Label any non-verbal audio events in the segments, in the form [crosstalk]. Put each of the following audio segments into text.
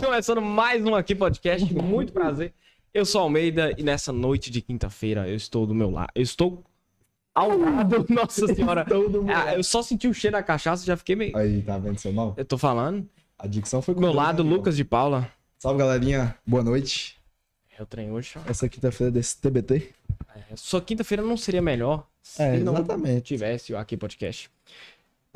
começando mais um aqui podcast. Muito prazer. Eu sou Almeida e nessa noite de quinta-feira eu estou do meu lado. Eu estou ao lado, nossa [laughs] senhora. Ah, eu só senti o cheiro da cachaça e já fiquei meio. Aí, tá vendo seu mal? Eu tô falando. A dicção foi Do meu lado, né, Lucas de Paula. Salve, galerinha. Boa noite. Eu treino hoje. ó. Essa quinta-feira desse TBT. É, Só quinta-feira não seria melhor se É, não exatamente. tivesse o aqui podcast.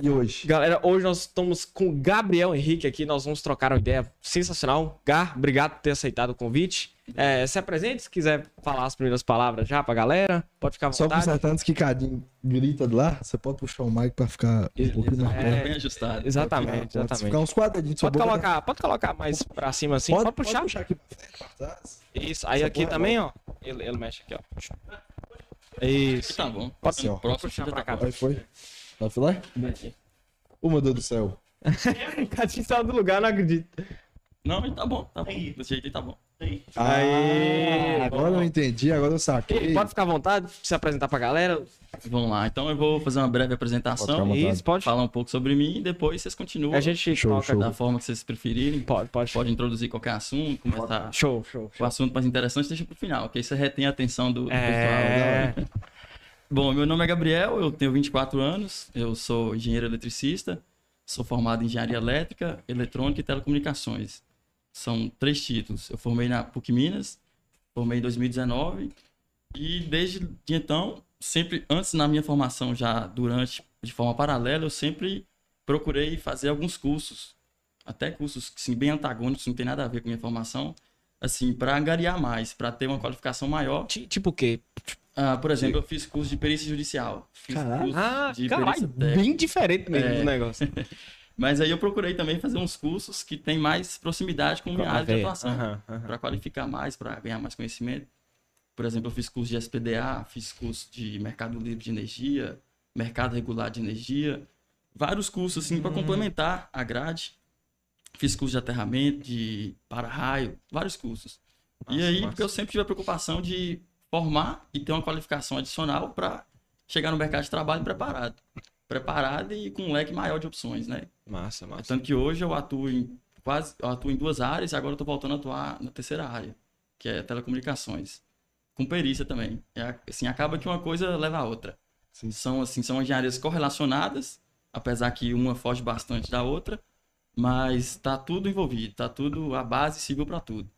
E hoje? Galera, hoje nós estamos com o Gabriel Henrique aqui. Nós vamos trocar uma ideia sensacional. Gar, obrigado por ter aceitado o convite. É, se apresente, se quiser falar as primeiras palavras já pra galera. Pode ficar à Só vontade. consertando antes que Cadinho grita de lá, você pode puxar o mic pra ficar um pouquinho mais É, perto. bem ajustado. Exatamente, Pode exatamente. ficar uns quadradinhos Pode boca. colocar, pode colocar mais pra cima assim. Pode, puxar. aqui pra frente, pra trás. Isso. Aí Essa aqui porra é também, ó. Ele, ele mexe aqui, ó. Isso. Tá bom. Pode Assim, ó. Próximo puxar pra cá. Aí foi. Vai filar? Ô, meu Deus do céu. [laughs] Cadinho saiu do lugar, não acredito. Não, tá bom, tá bom. Desse jeito aí tá bom. Aí, Ah, agora eu entendi, agora eu saquei. Pode ficar à vontade, se apresentar pra galera. Vamos lá. Então eu vou fazer uma breve apresentação, Pode. Isso, pode. falar um pouco sobre mim e depois vocês continuam A gente Show, toca. show. da forma que vocês preferirem. Pode, pode. Pode introduzir qualquer assunto, começar Show, show, o show. assunto mais interessante, deixa pro final, que aí você retém a atenção do, do É. pessoal. Bom, meu nome é Gabriel, eu tenho 24 anos, eu sou engenheiro eletricista, sou formado em engenharia elétrica, eletrônica e telecomunicações. São três títulos. Eu formei na PUC Minas, formei em 2019 e desde de então, sempre antes na minha formação já durante de forma paralela, eu sempre procurei fazer alguns cursos, até cursos assim, bem antagônicos, não tem nada a ver com minha formação, assim, para angariar mais, para ter uma qualificação maior. Ti- Tipo o quê? Ah, por exemplo, eu fiz curso de perícia judicial. Fiz Caralho. curso Ah, de perícia técnica. bem diferente mesmo É. do negócio. [laughs] Mas aí eu procurei também fazer uns cursos que têm mais proximidade com a minha área de atuação. Aham, aham. Para qualificar mais, para ganhar mais conhecimento. Por exemplo, eu fiz curso de SPDA, fiz curso de mercado livre de energia, mercado regular de energia, vários cursos assim para Hum. complementar a grade. Fiz curso de aterramento, de para-raio, vários cursos. e Massa, aí, massa. porque eu sempre tive a preocupação de formar e ter uma qualificação adicional para chegar no mercado de trabalho preparado. Preparado e com um leque maior de opções, né? Massa, massa. Tanto que hoje eu atuo em quase eu atuo em duas áreas e agora eu tô voltando a atuar na terceira área, que é telecomunicações. Com perícia também. É, assim, acaba que uma coisa leva a outra. Sim. São assim, são engenharias correlacionadas, apesar que uma foge bastante da outra, mas tá tudo envolvido, tá tudo a base civil para tudo.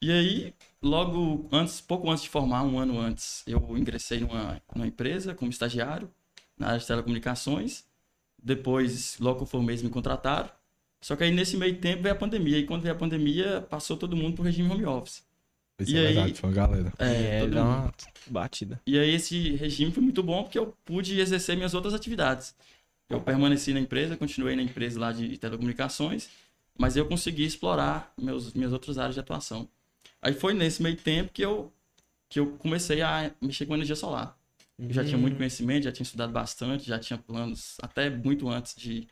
E aí, logo antes, pouco antes de formar, um ano antes, eu ingressei numa, numa empresa como estagiário na área de telecomunicações. Depois, logo que eu formei, me contrataram. Só que aí, nesse meio tempo, veio a pandemia. E quando veio a pandemia, passou todo mundo pro regime home office. Isso E é aí- verdade, foi uma galera. É, dá mundo. uma batida. E aí, esse regime foi muito bom porque eu pude exercer minhas outras atividades. Eu permaneci na empresa, continuei na empresa lá de telecomunicações, mas eu consegui explorar meus, minhas outras áreas de atuação. Aí foi nesse meio tempo que eu, que eu comecei a mexer com energia solar. Eu já tinha muito conhecimento, já tinha estudado bastante, já tinha planos até muito antes de,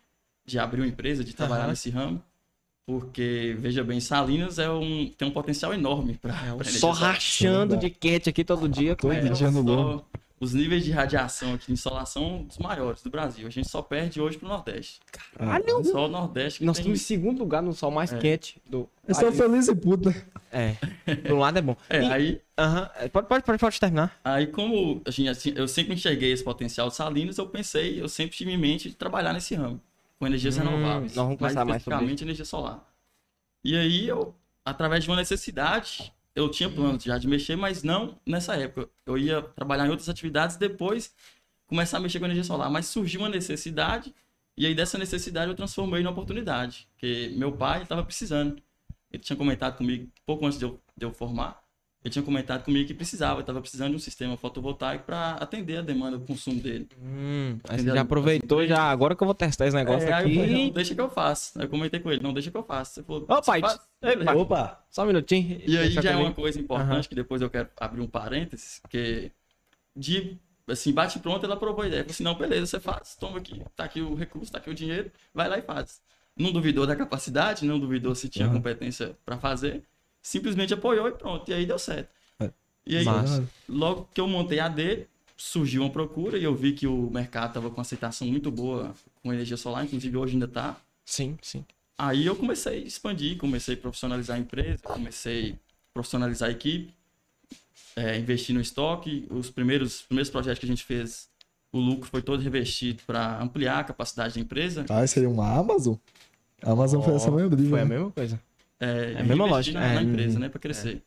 de abrir uma empresa, de trabalhar Aham. nesse ramo. Porque, veja bem, Salinas é um, tem um potencial enorme para Só rachando de quente aqui todo dia. Todo É, dia no só- lobo. Os níveis de radiação aqui de insolação são dos maiores do Brasil. A gente só perde hoje pro Nordeste. Caralho! Só o Nordeste que Nós tem... estamos em segundo lugar no sol mais É. quente do. Eu sou Aí- feliz e puta. É. Do lado é bom. É, E- aí, Aham. É, Pode, pode, pode, pode terminar. aí como a gente, assim, eu sempre enxerguei esse potencial de Salinas, eu pensei, eu sempre tive em mente de trabalhar nesse ramo, com energias Hum, renováveis. nós vamos conversar mais sobre especificamente energia solar. E aí eu, através de uma necessidade, eu tinha planos já de mexer, mas não nessa época. Eu ia trabalhar em outras atividades depois começar a mexer com energia solar. Mas surgiu uma necessidade, e aí dessa necessidade eu transformei numa oportunidade. Porque meu pai estava precisando. Ele tinha comentado comigo, pouco antes de eu, de eu formar, ele tinha comentado comigo que precisava, estava precisando de um sistema fotovoltaico para atender a demanda do consumo dele. Hum, aí você já aproveitou, já. Agora que eu vou testar esse negócio É, aí eu falei, não, aqui. deixa que eu faço. Aí eu comentei com ele, não, deixa que eu faço. Você falou, Ô, "Você pai, faz?" ei, pai. Opa! Só um minutinho. E aí já é uma comigo. coisa importante Aham. que depois eu quero abrir um parênteses, que de assim, bate pronto, ela aprovou a ideia. Falou assim, não, beleza, você faz, toma aqui, tá aqui o recurso, tá aqui o dinheiro, vai lá e faz. Não duvidou da capacidade, não duvidou se tinha Aham. competência para fazer, simplesmente apoiou e pronto, e aí deu certo. É. E aí, Massa. logo que eu montei a dele, surgiu uma procura e eu vi que o mercado tava com aceitação muito boa com energia solar, inclusive hoje ainda tá. Sim, sim. Aí eu comecei a expandir, comecei a profissionalizar a empresa, comecei a profissionalizar a equipe, é, investir no estoque. Os primeiros, primeiros projetos que a gente fez, o lucro foi todo revestido para ampliar a capacidade da empresa. Ah, seria uma Amazon? A Amazon foi essa mesma. Foi a né? mesma coisa. É, a mesma lógica, Na, é. na empresa, né, para crescer.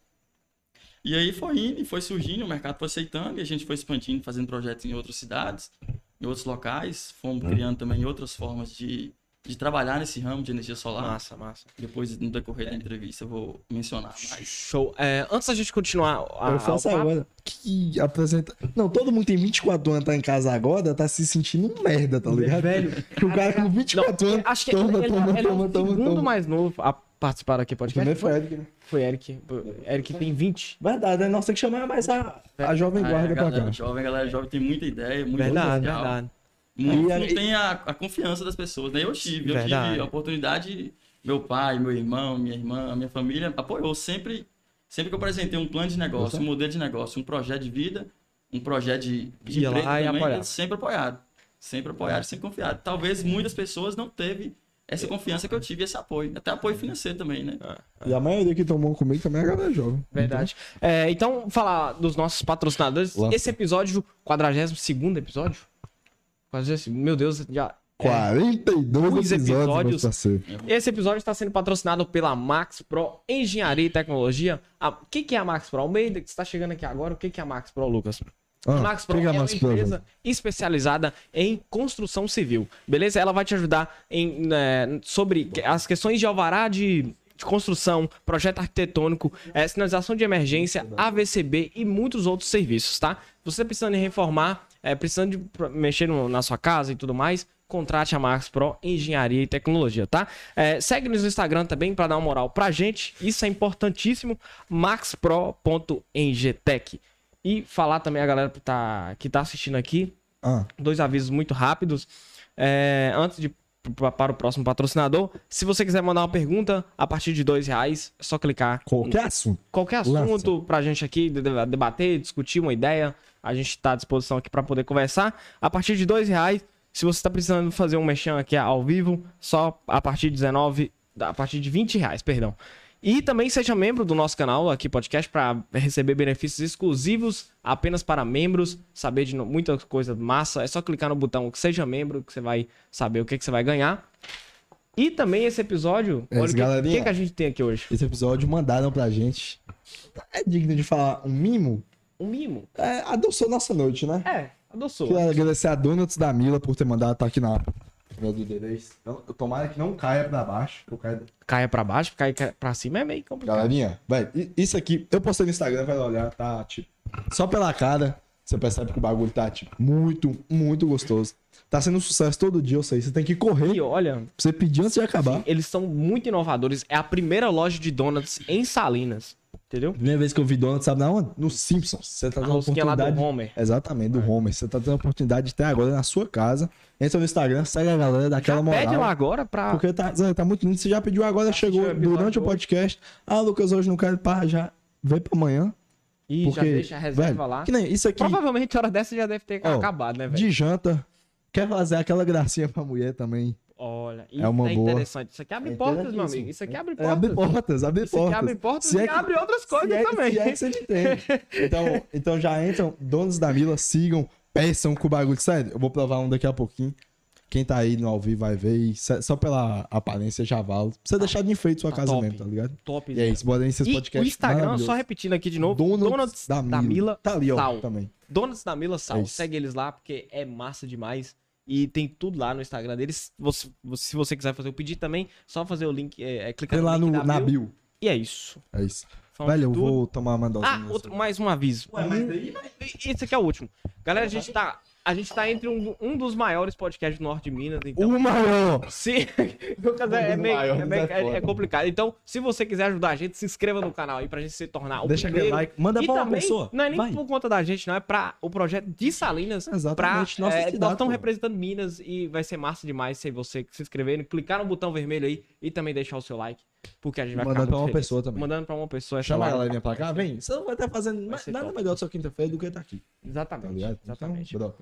E aí foi indo, e foi surgindo, o mercado foi aceitando, e a gente foi expandindo, fazendo projetos em outras cidades, em outros locais, fomos criando também outras formas de, de trabalhar nesse ramo de energia solar. Massa, massa. Depois, no decorrer da entrevista, eu vou mencionar mais. Show. É, antes da gente continuar a, Eu faço agora. Que apresenta. Não, todo mundo tem 24 anos, tá em casa agora, tá se sentindo um merda, tá ligado? Velho. Que o cara com 24 anos. Acho que toma, ele, toma, ele é toma, o toma, segundo toma. mais novo a participar aqui do podcast. Também foi Eric, né? Foi Eric. Eric tem 20. Verdade, né? Nós temos que chamar mais a, a jovem Ah, guarda a pra galera cá. jovem, a galera jovem tem muita ideia, muito Verdade, potencial. verdade. Muitos E não aí- tem a, a confiança das pessoas, né? Eu tive, eu Verdade. tive a oportunidade, meu pai, meu irmão, minha irmã, minha família apoiou sempre, sempre que eu apresentei um plano de negócio, um modelo de negócio, um projeto de vida, um projeto de, de também, sempre apoiaram, sempre apoiaram, sempre confiaram. Talvez muitas pessoas não teve essa confiança que eu tive, esse apoio, até apoio financeiro também, né? E a maioria que tomou comigo também é a galera jovem. Verdade. É, então, falar dos nossos patrocinadores. Lança. Esse episódio, 42 episódio? 40, meu Deus, já. é. 42 Os episódios, episódios. Esse episódio está sendo patrocinado pela Max Pro Engenharia e Tecnologia. A- O que, que é a Max Pro? Almeida, que está chegando aqui agora, o que, que é a Max Pro, Lucas? Ah, Max Pro é, é a Max uma Pro, empresa especializada em construção civil, beleza? Ela vai te ajudar em, né, sobre as questões de alvará de, de construção, projeto arquitetônico, eh, sinalização de emergência, AVCB e muitos outros serviços, tá? Se você precisando de reformar, eh, precisando de mexer no- na sua casa e tudo mais, contrate a Max Pro Engenharia e Tecnologia, tá? Eh, segue-nos no Instagram também para dar uma moral pra gente, isso é importantíssimo, maxpro.engtech. E falar também a galera que tá, que tá assistindo aqui, Ah, dois avisos muito rápidos. É, antes de para o próximo patrocinador, se você quiser mandar uma pergunta a partir de dois reais, é só clicar qualquer assunto. qualquer Lança. assunto pra gente aqui de- de- debater, discutir uma ideia. A gente tá à disposição aqui pra poder conversar. A partir de dois reais, se você tá precisando fazer um mexão aqui ao vivo, só a partir de 19, a partir de 20 reais, perdão. E também seja membro do nosso canal aqui, podcast, para receber benefícios exclusivos apenas para membros, saber de muita coisa massa. É só clicar no botão que seja membro, que você vai saber o que, que você vai ganhar. E também esse episódio, É, olha o que, que, que a gente tem aqui hoje. Esse episódio mandaram pra gente. É digno de falar um mimo? Um mimo. É, adoçou nossa noite, né? É, adoçou. Queria agradecer a Donuts da Mila por ter mandado estar aqui na meu do D10. Então, tomara que não caia pra baixo. eu caia- Caia pra baixo, caia pra cima é meio complicado. Galerinha, vai, isso aqui, eu postei no Instagram, vai olhar, tá, tipo, só pela cara, você percebe que o bagulho tá, tipo, muito, muito gostoso. Tá sendo um sucesso todo dia, eu sei, você tem que correr E pra olha, você pedir antes de acabar. eles são muito inovadores. É a primeira loja de donuts em Salinas. Entendeu? Primeira vez que eu vi Donuts, sabe na onde? No Simpsons. Você tá A tendo a rosquinha lá do oportunidade... Homer. Exatamente, do Homer. Você tá tendo a oportunidade de ter agora na sua casa. Entra no Instagram, segue a galera, dá aquela moral. Pede lá agora pra. Porque tá, tá muito lindo. Você já pediu agora, chegou o episódio durante o podcast. Ah, Lucas, hoje não quero pá, já vem pra amanhã. E Porque, já deixa a reserva velho, lá. Que nem isso aqui, Provavelmente a hora dessa já deve ter Ó, acabado, né, velho? de janta. Quer fazer aquela gracinha pra mulher também. Olha, isso É uma é boa. interessante. Isso aqui abre É portas, meu amigo. Isso aqui abre É, portas. abre portas, abre Isso aqui portas. abre portas Se e é que- abre outras coisas se é, também. É que você [laughs] entende. Então, então já entram, donos da Mila, sigam, peçam com o bagulho. Sério, eu vou provar um daqui a pouquinho. Quem tá aí no ao vivo vai ver. E só pela aparência já vale. Pra você deixar de enfeite sua Tá casa top. mesmo, tá ligado? Top. E é isso, bora nesses E podcasts. o Instagram, só repetindo aqui de novo, Donuts, Donuts, da, Mila. Tá ali, ó, Sal. também. Donuts da Mila Sal. É isso. Segue eles lá, porque é massa demais. E tem tudo lá no Instagram deles. Você- você- se você quiser fazer o pedido também, só fazer o link, é, é clicar Tem lá link no, na bio. bio. E é isso. É isso. Falamos Velho, eu tudo. vou tomar uma dose. Ah, outro, mais um aviso. Ué, mas daí- Esse aqui é o último. Galera, a gente tá, a gente tá entre um, um dos maiores podcasts do norte de Minas. Então, O maior! se... [laughs] Lucas, é, é meio- é meio- é é- é complicado. Então, se você quiser ajudar a gente, se inscreva no canal aí pra gente se tornar o Deixa aquele primeiro. like. Manda e pra uma também, pessoa. Não é nem Vai. por conta da gente, não. É pra o projeto de Salinas. Exatamente, Pra, nossa é, cidade, nós estamos representando Minas e vai ser massa demais se você se inscrever, clicar no botão vermelho aí e também deixar o seu like. Porque a gente vai Mandando pra uma feliz. pessoa também. Mandando pra uma pessoa. essa Chama a live. galerinha pra cá, vem. Você não vai estar fazendo ser nada top. melhor da sua quinta-feira do que tá aqui. Tá Exatamente. ligado? Exatamente. Então.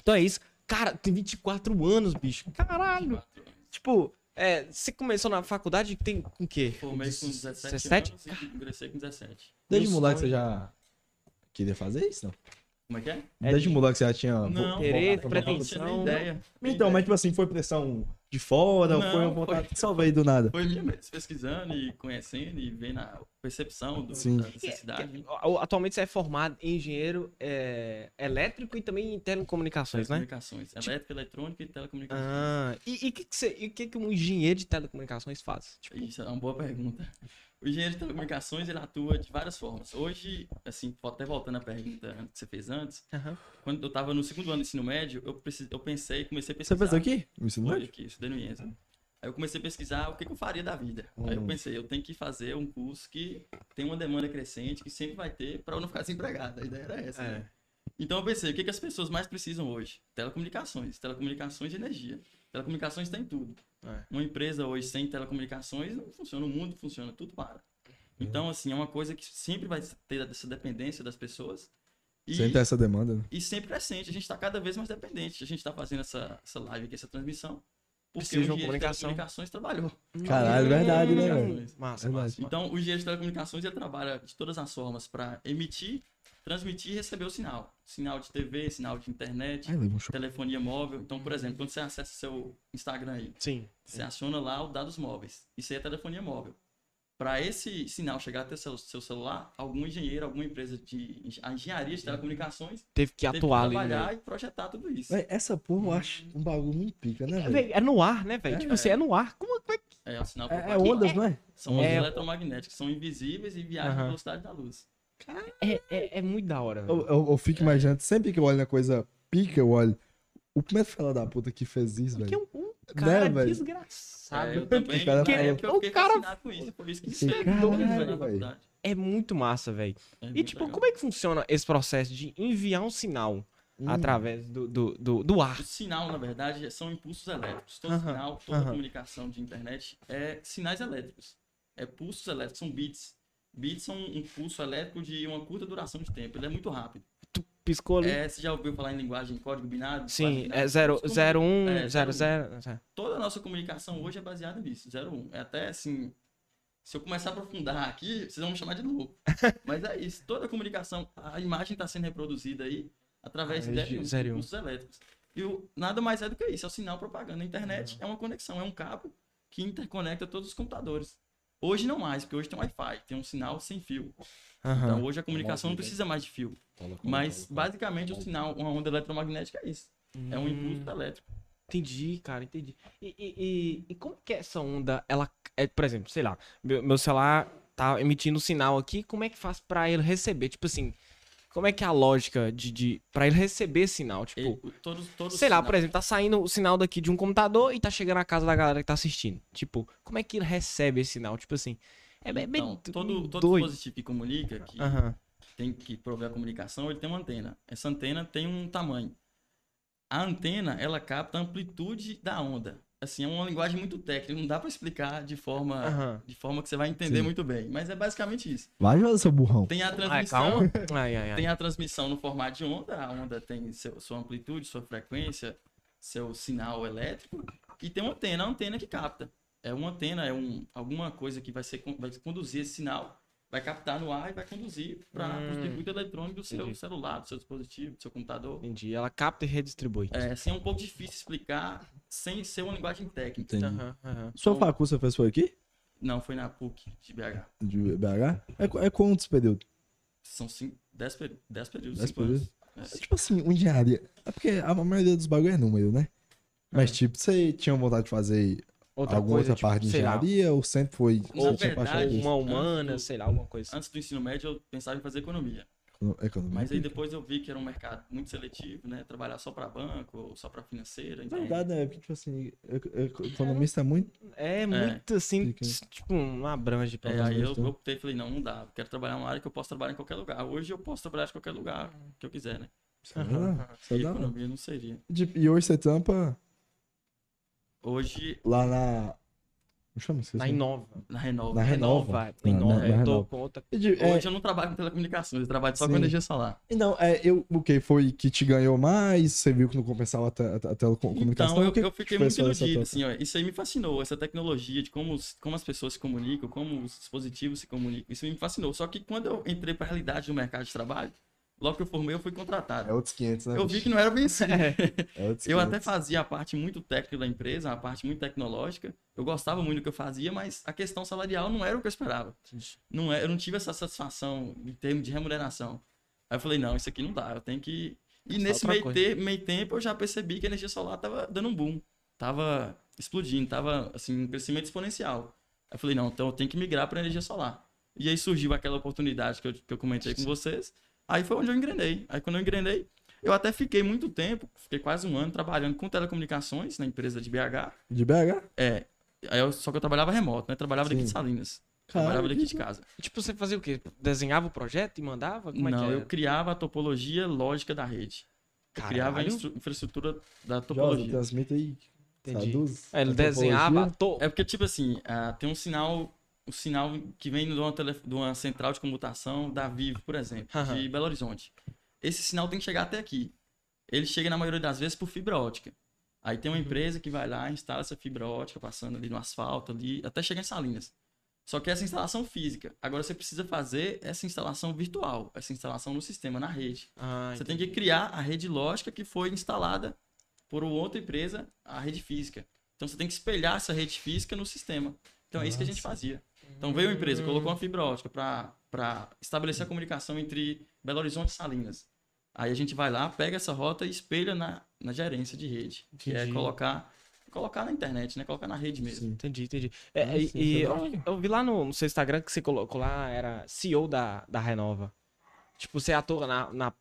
Então é isso. Cara, tem 24 anos, bicho. Caralho. Tipo, É, você começou na faculdade tem com o quê? Formei com 17, 17? anos e ingressei com 17. Desde Meu moleque você sonho. já queria fazer isso, não? Como é que é? É Desde de- moleque você já tinha... Não, querer, pretensão. Não tinha nem ideia. Então, mas tipo assim, foi pressão de fora ou Não, foi uma vontade que só veio do nada? Foi minha mesmo, pesquisando e conhecendo e vendo a percepção do, Sim. da necessidade. A- Atualmente você é formado em engenheiro é, elétrico e também em telecomunicações, né? Telecomunicações. Elétrica, eletrônica e telecomunicações. Ah, e o que, que, você, e que, que um engenheiro de telecomunicações faz? Tipo, Isso é uma boa pergunta. O engenheiro de telecomunicações ele atua de várias formas. Hoje, assim, até voltando à pergunta que você fez antes, aham. quando eu estava no segundo ano do ensino médio, eu, precis... eu pensei, comecei a Você pesquisar. fez aqui? No ensino Foi médio? aqui, estudei no IESA. Aí eu comecei a pesquisar o que, que eu faria da vida. Aí eu Hum. pensei, eu tenho que fazer um curso que tem uma demanda crescente, que sempre vai ter, para eu não ficar desempregado. A ideia era essa. É. né? Então eu pensei, o que, que as pessoas mais precisam hoje? Telecomunicações. Telecomunicações e energia. Telecomunicações tem tudo. É. Uma empresa hoje sem telecomunicações não funciona, o mundo funciona, tudo para. Então, assim, é uma coisa que sempre vai ter essa dependência das pessoas. E, Sem ter essa demanda, né? e sempre crescente. A gente está cada vez mais dependente. A gente está fazendo essa, essa live aqui, essa transmissão. Porque o engenheiro de telecomunicações trabalhou. Caralho, verdade, né, velho? Massa, massa. Então, o engenheiro de telecomunicações ele trabalha de todas as formas para emitir, transmitir e receber o sinal. Sinal de TV, sinal de internet, Ai, telefonia móvel. Então, por exemplo, quando você acessa seu Instagram aí, Sim. você aciona lá o dados móveis. Isso aí é telefonia móvel. Para esse sinal chegar até seu, seu celular, algum engenheiro, alguma empresa de a engenharia de telecomunicações Teve que teve que atuar ali. trabalhar Né? e projetar tudo isso. Véi, essa porra eu acho um bagulho muito pica, né, É, velho? véi, é no ar, né, velho? É. Tipo assim, é no ar. Como é que. É, o sinal É, é ondas, não é? São ondas É. eletromagnéticas, são invisíveis e viajam Aham. na velocidade da luz. É, é, é muito da hora. Eu, eu, eu fico imaginando, sempre que eu olho na coisa pica, eu olho. O primeiro fela da puta que fez isso, velho. um, um cara velho? desgraçado. É, eu [laughs] também. cara época eu O fiquei cara- com isso. Foi isso que fez caralho, doido, velho, velho. É muito massa, velho. É E tipo, legal. como é que funciona esse processo de enviar um sinal Hum. através do, do, do, do ar? O sinal, na verdade, são impulsos elétricos. Todo Aham, sinal, toda aham. comunicação de internet é sinais elétricos. É pulsos elétricos, são bits. Bits são um pulso elétrico de uma curta duração de tempo. Ele é muito rápido. Piscou ali. É, você já ouviu falar em linguagem código binário? Sim, binário? é 0, Como- 0, 1, é, 0, 0, 0. Toda a nossa comunicação hoje é baseada nisso, 01. É até assim. Se eu começar a aprofundar aqui, vocês vão me chamar de louco. [laughs] Mas é isso. Toda a comunicação, a imagem está sendo reproduzida aí através Ah, de um. impulsos elétricos. E o, nada mais é do que isso. É o sinal propaganda. A internet é uma conexão, é um cabo que interconecta todos os computadores. Hoje não mais, porque hoje tem Wi-Fi, tem um sinal sem fio. Então hoje a comunicação não precisa mais de fio. Mas basicamente o sinal, uma onda eletromagnética é isso. É um impulso elétrico. Entendi, cara, entendi. E, e, e, e como que é essa onda, ela, é, por exemplo, sei lá, meu, meu celular tá emitindo sinal aqui, como é que faz pra ele receber? Tipo assim, como é que é a lógica de, de para ele receber sinal? Tipo, E, todos, todos sei lá, sinal- por exemplo, tá saindo o sinal daqui de um computador e tá chegando na casa da galera que tá assistindo. Tipo, como é que ele recebe esse sinal? Tipo assim, é bem, Então, todo, todo doido. dispositivo que comunica, que tem que prover a comunicação, ele tem uma antena. Essa antena tem um tamanho. A antena, ela capta a amplitude da onda. Assim, é uma linguagem muito técnica, não dá para explicar de forma, Aham. de forma que você vai entender Sim. muito bem. Mas é basicamente isso. Vai, seu burrão. Tem a transmissão. [laughs] Ai, ai, ai. tem a transmissão no formato de onda. A onda tem seu- sua amplitude, sua frequência, seu sinal elétrico. E tem uma antena, a antena que capta. É uma antena, é um, alguma coisa que vai, ser, vai conduzir esse sinal, vai captar no ar e vai conduzir para Hum. o circuito eletrônico do seu Entendi. celular, do seu dispositivo, do seu computador. Entendi. Ela capta e redistribui. É, assim, é um pouco difícil explicar sem ser uma linguagem técnica. Entendi. Aham, aham. Sua facu você fez foi aqui? Não, foi na PUC de BH. De BH? É, é quantos períodos? São 10 períodos, dez períodos? É. Tipo assim, um engenharia. É porque a maioria dos bagulho é número, né? Mas, tipo, você tinha vontade de fazer Outra alguma coisa, outra tipo, parte de sei lá, engenharia ou sempre foi. Na verdade, uma humana, sei lá, alguma coisa. Antes do ensino médio, eu pensava em fazer economia. econo- economia? Mas aí depois eu vi que era um mercado muito seletivo, né? Trabalhar só para banco ou só para financeira. Então... Verdade, né? Porque, tipo assim, eco- eco- economista é muito. É muito assim, Pica. tipo, uma abrange pra É, aí eu, né? optei e falei, não, não dá. Eu quero trabalhar numa área que eu posso trabalhar em qualquer lugar. Hoje eu posso trabalhar de qualquer lugar que eu quiser, né? É isso é E economia não seria. Tipo, E hoje você tampa Hoje, lá na. Não chama esqueci. Na Inova. Na Renova. Na Renova. Na Inova. Na- na eu tô Renova. com outra. E de- é, Hoje eu não trabalho com telecomunicações, eu trabalho só Sim. com energia solar. Não, é, eu, o que foi que te ganhou mais? Você viu que não compensava a, te- a, a telecomunicação? Então, eu, que eu que fiquei muito iludido, assim, ó, isso aí me fascinou, essa tecnologia de como, os- como as pessoas se comunicam, como os dispositivos se comunicam, isso me fascinou. Só que quando eu entrei para a realidade do mercado de trabalho, logo que eu formei, eu fui contratado. É outros 500, né? Eu vi que não era bem assim. [laughs] É outros [laughs] Eu 500. até fazia a parte muito técnica da empresa, a parte muito tecnológica. Eu gostava muito do que eu fazia, mas a questão salarial não era o que eu esperava. Não é, eu não tive essa satisfação em termos de remuneração. Aí eu falei, não, isso aqui não dá, eu tenho que. E Só nesse meio, te- meio tempo eu já percebi que a energia solar tava dando um boom. Tava explodindo, tava assim, um crescimento exponencial. Aí eu falei, não, então eu tenho que migrar para energia solar. E aí surgiu aquela oportunidade que eu, que eu comentei com vocês. Aí foi onde eu engrenei. Aí quando eu engrenei, eu até fiquei muito tempo, fiquei quase um ano trabalhando com telecomunicações na empresa de BH. De BH? É. Aí eu- só que eu trabalhava remoto, né? Trabalhava daqui de Sim. Salinas. Cara, trabalhava daqui de casa. Tipo, você fazia o quê? Desenhava o projeto e mandava? Como é não, que eu criava a topologia lógica da rede. Criava a infraestrutura da Josa, topologia. transmite aí. Entendi. Traduz. É, Ele A desenhava. topologia. To... É porque, tipo assim, ah, tem um sinal, um sinal que vem de uma, tele- de uma central de comutação da Vivo, por exemplo, Aham. de Belo Horizonte. Esse sinal tem que chegar até aqui. Ele chega, na maioria das vezes, por fibra ótica. Aí tem uma Uhum. empresa que vai lá, instala essa fibra ótica, passando ali no asfalto, ali, até chegar em Salinas. Só que essa instalação física. Agora você precisa fazer essa instalação virtual, essa instalação no sistema, na rede. Ah, Você tem que criar a rede lógica que foi instalada por outra empresa, a rede física. Então você tem que espelhar essa rede física no sistema. Então é isso que a gente fazia. Então veio a empresa, colocou uma fibra ótica para estabelecer a comunicação entre Belo Horizonte e Salinas. Aí a gente vai lá, pega essa rota e espelha na, na gerência de rede, que é Entendi. colocar colocar na internet, né? Colocar na rede mesmo. Sim. Entendi, entendi. É, Ah, e sim, e é eu, eu vi lá no, no seu Instagram que você colocou lá, era CEO da, da Renova. Tipo, você atua na, na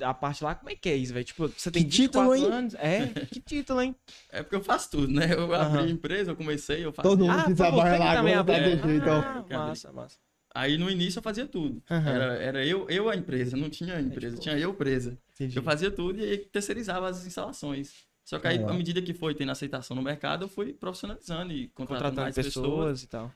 a parte lá, como é que é isso, velho? Tipo, você tem Que título, 24 hein? anos. É, [laughs] que título, hein? É porque eu faço tudo, né? Eu abri empresa, eu comecei, eu fazia. Todo mundo Ah, que trabalha lá também agora tá desse jeito, então. Ah, massa, massa. Aí no início eu fazia tudo. Era, era eu, eu a empresa, não tinha empresa, tipo- tinha eu presa. Entendi. Eu fazia tudo e aí terceirizava as instalações. Só que aí, Legal. à medida que foi tendo aceitação no mercado, eu fui profissionalizando e contratando Contratando mais pessoas, pessoas, e tal.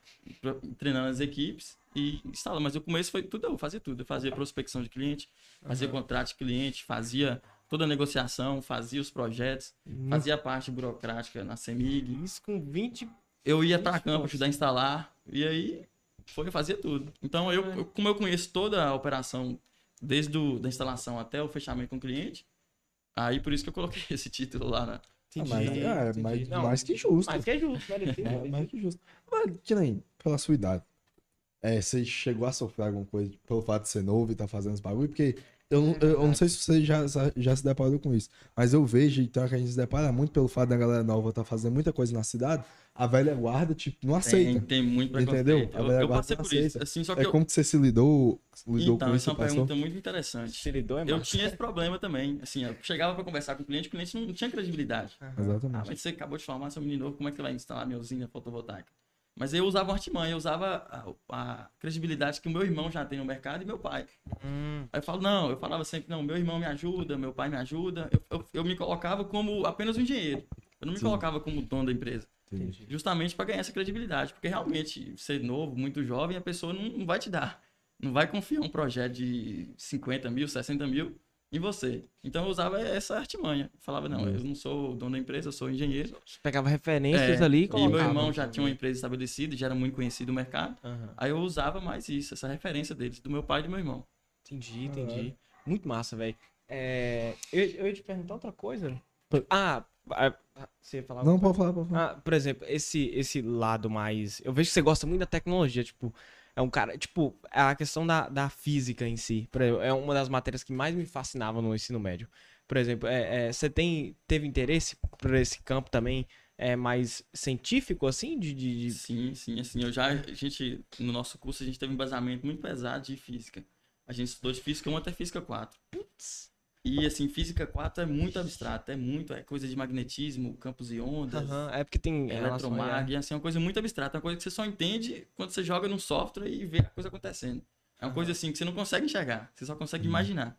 treinando as equipes e instalando. Mas o começo foi tudo eu, fazia tudo. Eu fazia prospecção de cliente, fazia contrato de cliente, fazia toda a negociação, fazia os projetos, fazia a parte burocrática na CEMIG. Isso com 20. Eu ia para campo, ajudar a instalar, e aí foi, eu fazia tudo. Então, eu, É. eu- como eu conheço toda a operação, desde o, da instalação até o fechamento com o cliente, aí por isso que eu coloquei [laughs] esse título lá na, Ah, mas, Entendi, é, entendi. mais, Não, mais que justo. Mais que é justo, merecido. É, mais que justo. Mas, que nem, pela sua idade. É, você chegou a sofrer alguma coisa pelo fato de ser novo e tá fazendo os bagulho? Porque eu, não- eu, eu não sei se você já, já se deparou com isso, mas eu vejo, então, que a gente se depara muito pelo fato da galera nova tá fazendo muita coisa na cidade, a velha guarda, tipo, não Tem, aceita. tem muito preconceito. Entendeu? A Eu, velha eu guarda não isso. aceita. Assim, só que É eu... como que você se lidou, lidou Então, com essa isso? é uma passou? pergunta muito interessante. Se lidou, é Eu massa. tinha esse problema também. Assim, eu chegava para conversar com o cliente, o cliente não tinha credibilidade. Ah, Exatamente. mas você acabou de formar, seu menino novo, como é que você vai instalar minha usina fotovoltaica? Mas eu usava artimanha, eu usava a, a credibilidade que o meu irmão já tem no mercado e meu pai. Hum, Aí eu falo, não, eu falava sempre, não, meu irmão me ajuda, meu pai me ajuda. Eu, eu, eu me colocava como apenas um engenheiro. Eu não me Sim. colocava como dono da empresa. Entendi. Justamente para ganhar essa credibilidade. Porque realmente, ser novo, muito jovem, a pessoa não, não vai te dar. Não vai confiar um projeto de 50 mil, 60 mil em você. Então eu usava essa artimanha. Falava, não, eu não sou dono da empresa, eu sou engenheiro. você pegava referências É, ali e e meu irmão já tinha uma empresa estabelecida, já era muito conhecido no mercado. Aham. Aí eu usava mais isso, essa referência deles, do meu pai e do meu irmão. Entendi, entendi. Muito massa, velho. É, eu, eu ia te perguntar outra coisa. Ah, ah, você ia falar. Não, pode falar, pode falar. Ah, por exemplo, esse, esse lado mais. Eu vejo que você gosta muito da tecnologia, tipo. É um cara, tipo, a questão da, da física em si. Exemplo, é uma das matérias que mais me fascinava no ensino médio. Por exemplo, é, é, você tem, teve interesse por esse campo também é, mais científico, assim? De, de, Sim, sim, assim, eu já, a gente, no nosso curso, a gente teve um embasamento muito pesado de física. A gente estudou de física 1 até física 4. E, assim, física 4 é muito abstrato, é muito, é coisa de magnetismo, campos e ondas, Aham, é porque tem. relação- eletromag, assim, é uma coisa muito abstrata, é uma coisa que você só entende quando você joga num software e vê a coisa acontecendo. É uma coisa, assim, que você não consegue enxergar, você só consegue imaginar.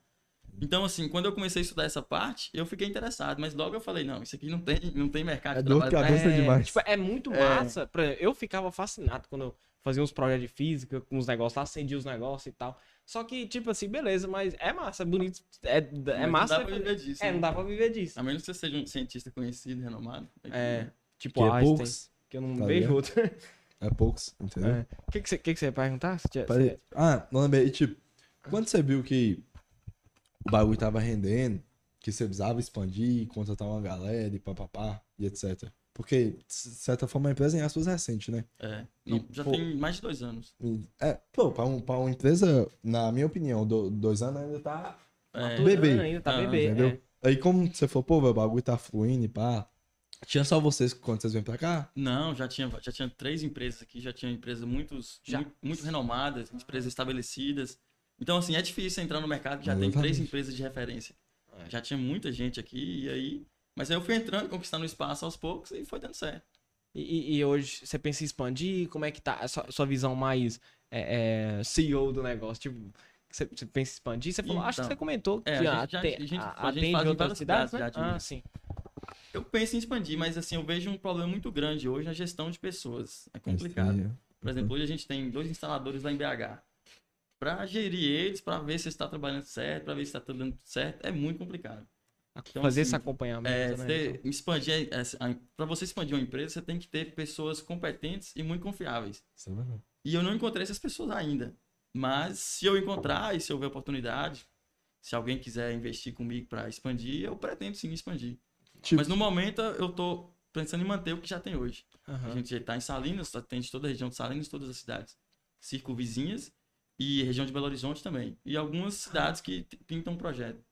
Então, assim, quando eu comecei a estudar essa parte, eu fiquei interessado, mas logo eu falei, não, isso aqui não tem, não tem mercado É de dor cabeça é, demais. Tipo, é muito É. massa. Exemplo, eu ficava fascinado quando eu fazia uns projetos de física, com os negócios lá, acendia os negócios e tal. Só que, tipo assim, beleza, mas é massa, é bonito. É, é Mas massa. Não dá pra viver disso. é, né? não dá pra viver disso. A menos que você seja um cientista conhecido, renomado. É, tipo Que é Einstein, poucos. que eu não tá vejo outro. É poucos, entendeu? É. O que, que, você, que, que você ia perguntar? Você tinha- Ah, não lembrei. E, tipo, quando você viu que o bagulho tava rendendo, que você precisava expandir, contratar uma galera e papapá e etc. Porque, de certa forma, a empresa em aspas é recente, né? É. E, Não, já pô- tem mais de dois anos. E, É, pô, pra, um, pra uma empresa, na minha opinião, do- dois anos ainda tá. É, bebê. Ainda, tá Ah, bebê, entendeu? é. Aí, como você falou, pô, o bagulho tá fluindo e pá. Tinha só vocês quando vocês vêm pra cá? Não, já tinha, já tinha três empresas aqui, já tinha empresas muitos, Já. muito, muito renomadas, empresas estabelecidas. Então, assim, é difícil entrar no mercado que já tem Exatamente. três empresas de referência. É. Já tinha muita gente aqui, e aí. Mas aí eu fui entrando, conquistando o espaço aos poucos e foi dando certo. E, e- e hoje você pensa em expandir? Como é que tá a sua, sua visão mais é, é, CEO do negócio? Tipo, você, você pensa em expandir? Você falou, acho que Então, você comentou que é, a gente já- tem- a gente- a- a gente atende faz em outras várias cidades, cidades né? Ah, sim. Eu penso em expandir, mas assim, eu vejo um problema muito grande hoje na gestão de pessoas. É complicado. Sim. Por exemplo, hoje a gente tem dois instaladores lá em BH. Para gerir eles, para ver se está trabalhando certo, para ver se está tudo dando certo, é muito complicado. Então, Fazer assim, esse acompanhamento, É, né? expandir, para você expandir uma empresa, você tem que ter pessoas competentes e muito confiáveis. Isso é verdade. E eu não encontrei essas pessoas ainda. Mas se eu encontrar e se houver oportunidade, se alguém quiser investir comigo para expandir, eu pretendo sim expandir. Tipo, Mas no momento eu tô pensando em manter o que já tem hoje. Aham. A gente já está em Salinas, atende toda a região de Salinas, todas as cidades circunvizinhas e região de Belo Horizonte também. E algumas cidades que pintam um projeto.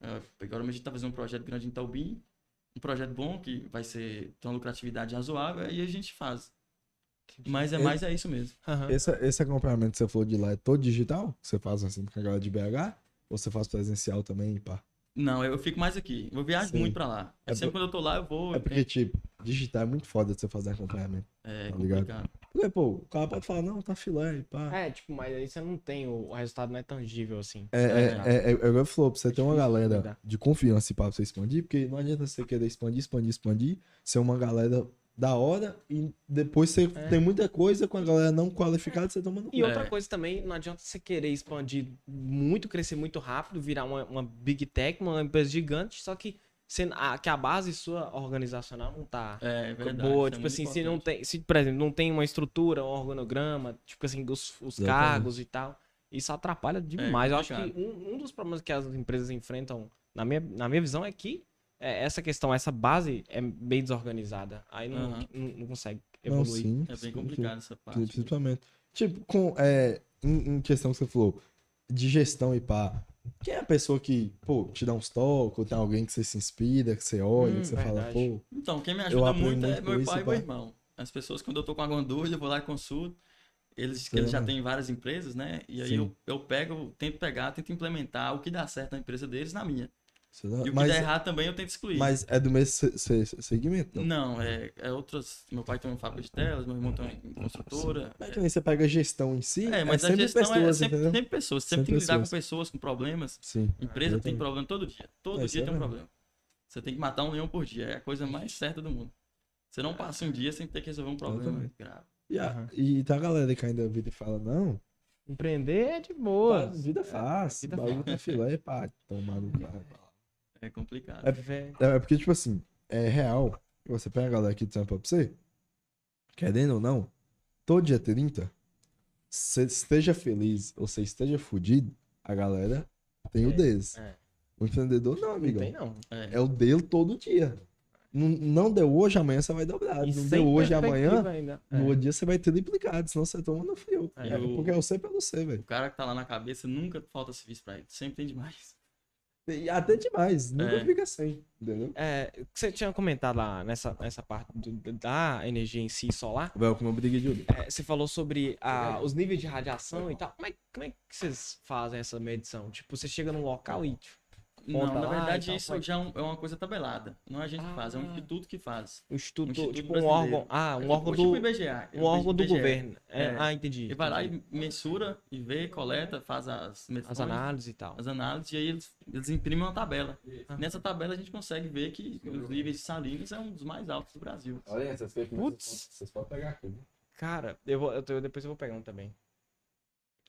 Uh, agora a gente está fazendo um projeto grande em Taubim, um projeto bom que vai ser ter uma lucratividade razoável e a gente faz. Mas é É- mais é isso mesmo. Aham. esse, esse acompanhamento que você falou de lá é todo digital? Você faz assim com a galera de BH? Ou você faz presencial também, pá? Não, eu fico mais aqui. Eu viajo Sim. muito para lá. É sempre quando eu tô lá, eu vou. É porque, tipo, digital é muito foda de você fazer acompanhamento. É tá ligado? complicado. Porque, pô, o cara pode falar, não, tá filé, pá. É, tipo, mas aí você não tem o, resultado não é tangível assim. É, é, é, é, é, igual eu falou, pra você ter uma galera de confiança pra você expandir, porque não adianta você querer expandir, expandir, expandir, ser uma galera da hora e depois você É. tem muita coisa com a galera não qualificada, você toma no cu. E outra É. coisa também, não adianta você querer expandir muito, crescer muito rápido, virar uma, uma big tech, uma empresa gigante, só que, você, a, que a base sua organizacional não tá É verdade. boa. é tipo muito assim, se não tem, se, por exemplo, não tem uma estrutura, um organograma, tipo assim, os, os cargos e tal, isso atrapalha demais. Eu acho que um, um dos problemas que as empresas enfrentam, na minha, na minha visão, é que é, essa questão, essa base é bem desorganizada. Aí não, Aham. não, não consegue Não, evoluir. sim. É bem sim, complicado essa sim, parte. Principalmente. Tipo, com, é, em, em questão que você falou, de gestão e pá. Quem é a pessoa que, pô, te dá uns toques, ou tem alguém que você se inspira, que você olha, Hum, que você fala, verdade. pô, Então, quem me ajuda muito é muito com meu isso, pai e meu irmão. As pessoas, quando eu tô com alguma dúvida, eu vou lá e consulto. Eles, que eles já têm várias empresas, né? E aí Sim. eu, eu pego, tento pegar, tento implementar o que dá certo na empresa deles na minha. Você dá- E o que mas, der errado também eu tento excluir. mas é do mesmo se- se- segmento, não? Não, é, é outras. Meu pai tem uma fábrica de telas, meu irmão tem uma construtora. Mas também você pega a gestão em si, É, mas a sempre gestão pessoas, é sempre, sempre pessoas. Sempre, Sempre tem que lidar pessoas. com pessoas, com problemas. Sim. Empresa tem exatamente. problema todo dia. Todo É, dia é tem um problema. Você tem que matar um leão por dia. É a coisa mais certa do mundo. Você não passa um dia sem ter que resolver um problema grave. E, a- Aham. e tá a galera que ainda vira e fala, não, Empreender é de boa. vida fácil, vida bagulho tá filé, pá, tomar no carro. [laughs] É complicado. É, É porque, tipo assim, é real. Você pega a galera aqui do trampa pra você, querendo ou não, todo dia 30, você esteja feliz ou você esteja fudido, a galera tem o É, deles. é. O empreendedor não, Não amigão. tem, não. É. É o dele todo dia. Não, não deu hoje, amanhã você vai dobrar. E não deu hoje e amanhã, ainda. no É. outro dia você vai ter duplicado, senão você toma no frio. É, É, eu- porque eu sei pra você, velho. O cara que tá lá na cabeça nunca falta serviço pra ele. Sempre tem demais. Até demais, nunca É. fica sem, entendeu? É, você tinha comentado lá nessa, nessa parte do- da energia em si solar. De é, você falou sobre a- os níveis de radiação e tal. Como é, como é que vocês fazem essa medição? Tipo, você chega num local e tipo, Não, na lá verdade, isso é? já é um- é uma coisa tabelada. Não é a gente que faz, é um Ah. instituto que faz. O instituto, Um instituto tipo um brasileiro. órgão. Ah, um É órgão tipo, do. tipo IBGE. Um órgão do IBGE. governo. É, É. Ah, entendi. Ele vai lá e mensura e vê, coleta, faz as medições, As análises e tal. as análises e aí eles, eles imprimem uma tabela. Ah. Nessa tabela a gente consegue ver que os níveis de salinas é um dos mais altos do Brasil. Olha, essas Putz. vocês podem pegar aqui. Cara, eu vou, eu tô- depois eu vou pegar um também.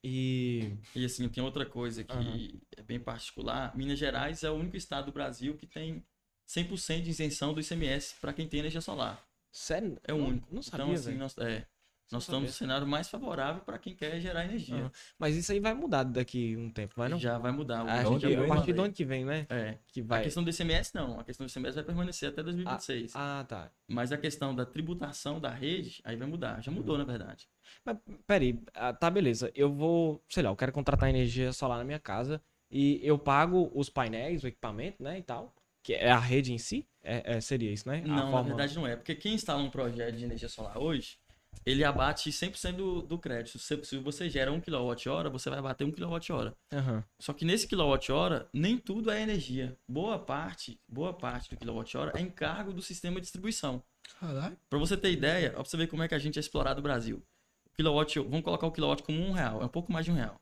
E. E assim, tem outra coisa que Aham. é bem particular. Minas Gerais é o único estado do Brasil que tem 100% de isenção do ICMS para quem tem energia solar. Sério? É o Não- único. Não sabia, então, assim, nós, é, nós estamos no cenário mais favorável para quem quer gerar energia. Aham. Mas isso aí vai mudar daqui um tempo, vai não? Já vai mudar. Ah, já que a partir do mudar. ano que vem, né? É. Que A vai. questão do ICMS não. A questão do ICMS vai permanecer até 2026. Ah, tá. Mas a questão da tributação da rede, aí vai mudar. Já mudou, na verdade. Mas, peraí, ah, tá, beleza. Eu vou, sei lá, eu quero contratar energia solar na minha casa e eu pago os painéis, o equipamento, né, e tal. Que é a rede em si? É, é- seria isso, né? A Não, na forma- verdade não é. Porque quem instala um projeto de energia solar hoje, ele abate 100% do, do crédito. Se, se você gera 1 kWh, você vai bater 1 kWh. Aham. Só que nesse kWh, nem tudo é energia. Boa parte, boa parte do kWh é encargo do sistema de distribuição. Caralho. Para você ter ideia, ó, pra você ver como é que a gente é explorado no Brasil. O quilowatt, vamos colocar o quilowatt como um real, é um pouco mais de um real.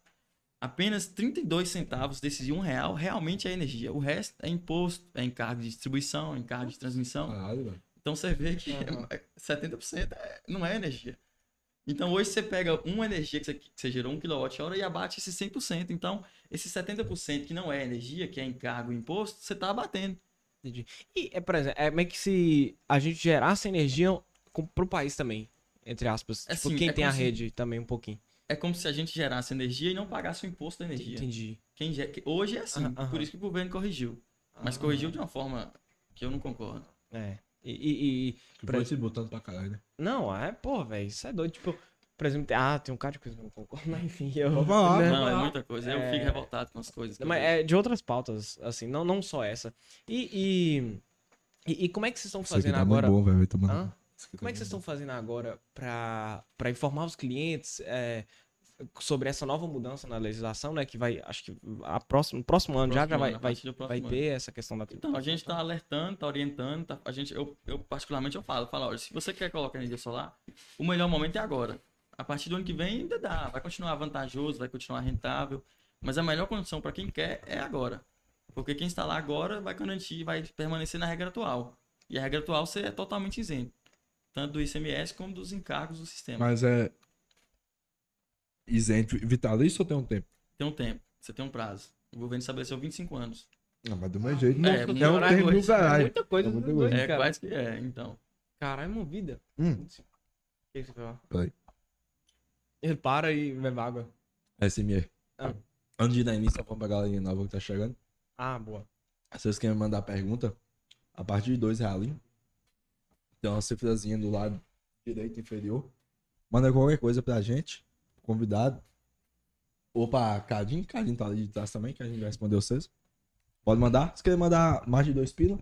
Apenas 32 centavos desses de um real realmente é energia. O resto é imposto, é encargo de distribuição, é encargo de transmissão. Caralho. Então você vê que Aham. 70% é- não é energia. Então hoje você pega uma energia que você, que você gerou, um kWh, e abate esse 100%. Então, esse 70% que não é energia, que é encargo e imposto, você está abatendo. Entendi. E, é, por exemplo, é meio que se a gente gerasse energia com, pro país também, entre aspas. É tipo, assim, quem é tem a se- rede também um pouquinho. É como se a gente gerasse energia e não pagasse o imposto da energia. Entendi. Quem ge- que- Hoje é assim, Aham, aham. por isso que o governo corrigiu. Mas Ah. corrigiu de uma forma que eu não concordo. É. E, e- e- Que foi se botando pra caralho, né? Não, é, pô, velho, isso é doido. Tipo, por exemplo, tem- ah, tem um cara de coisa que eu não concordo, [laughs] mas enfim, eu. Lá, né? Não, é muita coisa. Eu É. fico revoltado com as coisas. eu Mas é de outras pautas, assim, não, não só essa. E, e, e, e como é que vocês estão fazendo tá agora? bom, vai tomando- aqui Como é tá que vocês estão fazendo agora pra pra informar os clientes é, sobre essa nova mudança na legislação, né? Que vai, acho que a próximo, no próximo ano já, já Próximo vai, ano, vai, próximo vai ano. ter essa questão da Então, a gente está alertando, está orientando, tá- a gente, eu, eu particularmente eu falo, falo, olha, se você quer colocar energia solar, o melhor momento é agora. A partir do ano que vem ainda dá, vai continuar vantajoso, vai continuar rentável, mas a melhor condição para quem quer é agora. Porque quem instalar agora vai garantir, vai permanecer na regra atual. E a regra atual você é totalmente isento, tanto do ICMS como dos encargos do sistema. Mas é. Isento vitalício ou tem um tempo? Tem um tempo, você tem um prazo. O governo estabeleceu 25 anos. Não, mas do meu jeito. É, é um muita tempo do coisa. É caralho. muita coisa, É muita coisa. É, cara. quase que é, então. Caralho, movida. Hum, O que peraí. Ele para e bebe água. SMR. Ah. Antes de dar início, vamos pra galerinha nova que tá chegando. Ah, boa. Se vocês querem mandar pergunta, a partir de dois realinhos, tem uma cifrazinha do lado direito inferior. Manda qualquer coisa pra gente, convidado. Ou pra Cadinho, Cadinho tá ali de trás também, que a gente vai responder vocês. Pode mandar. Se querem mandar mais de dois pila,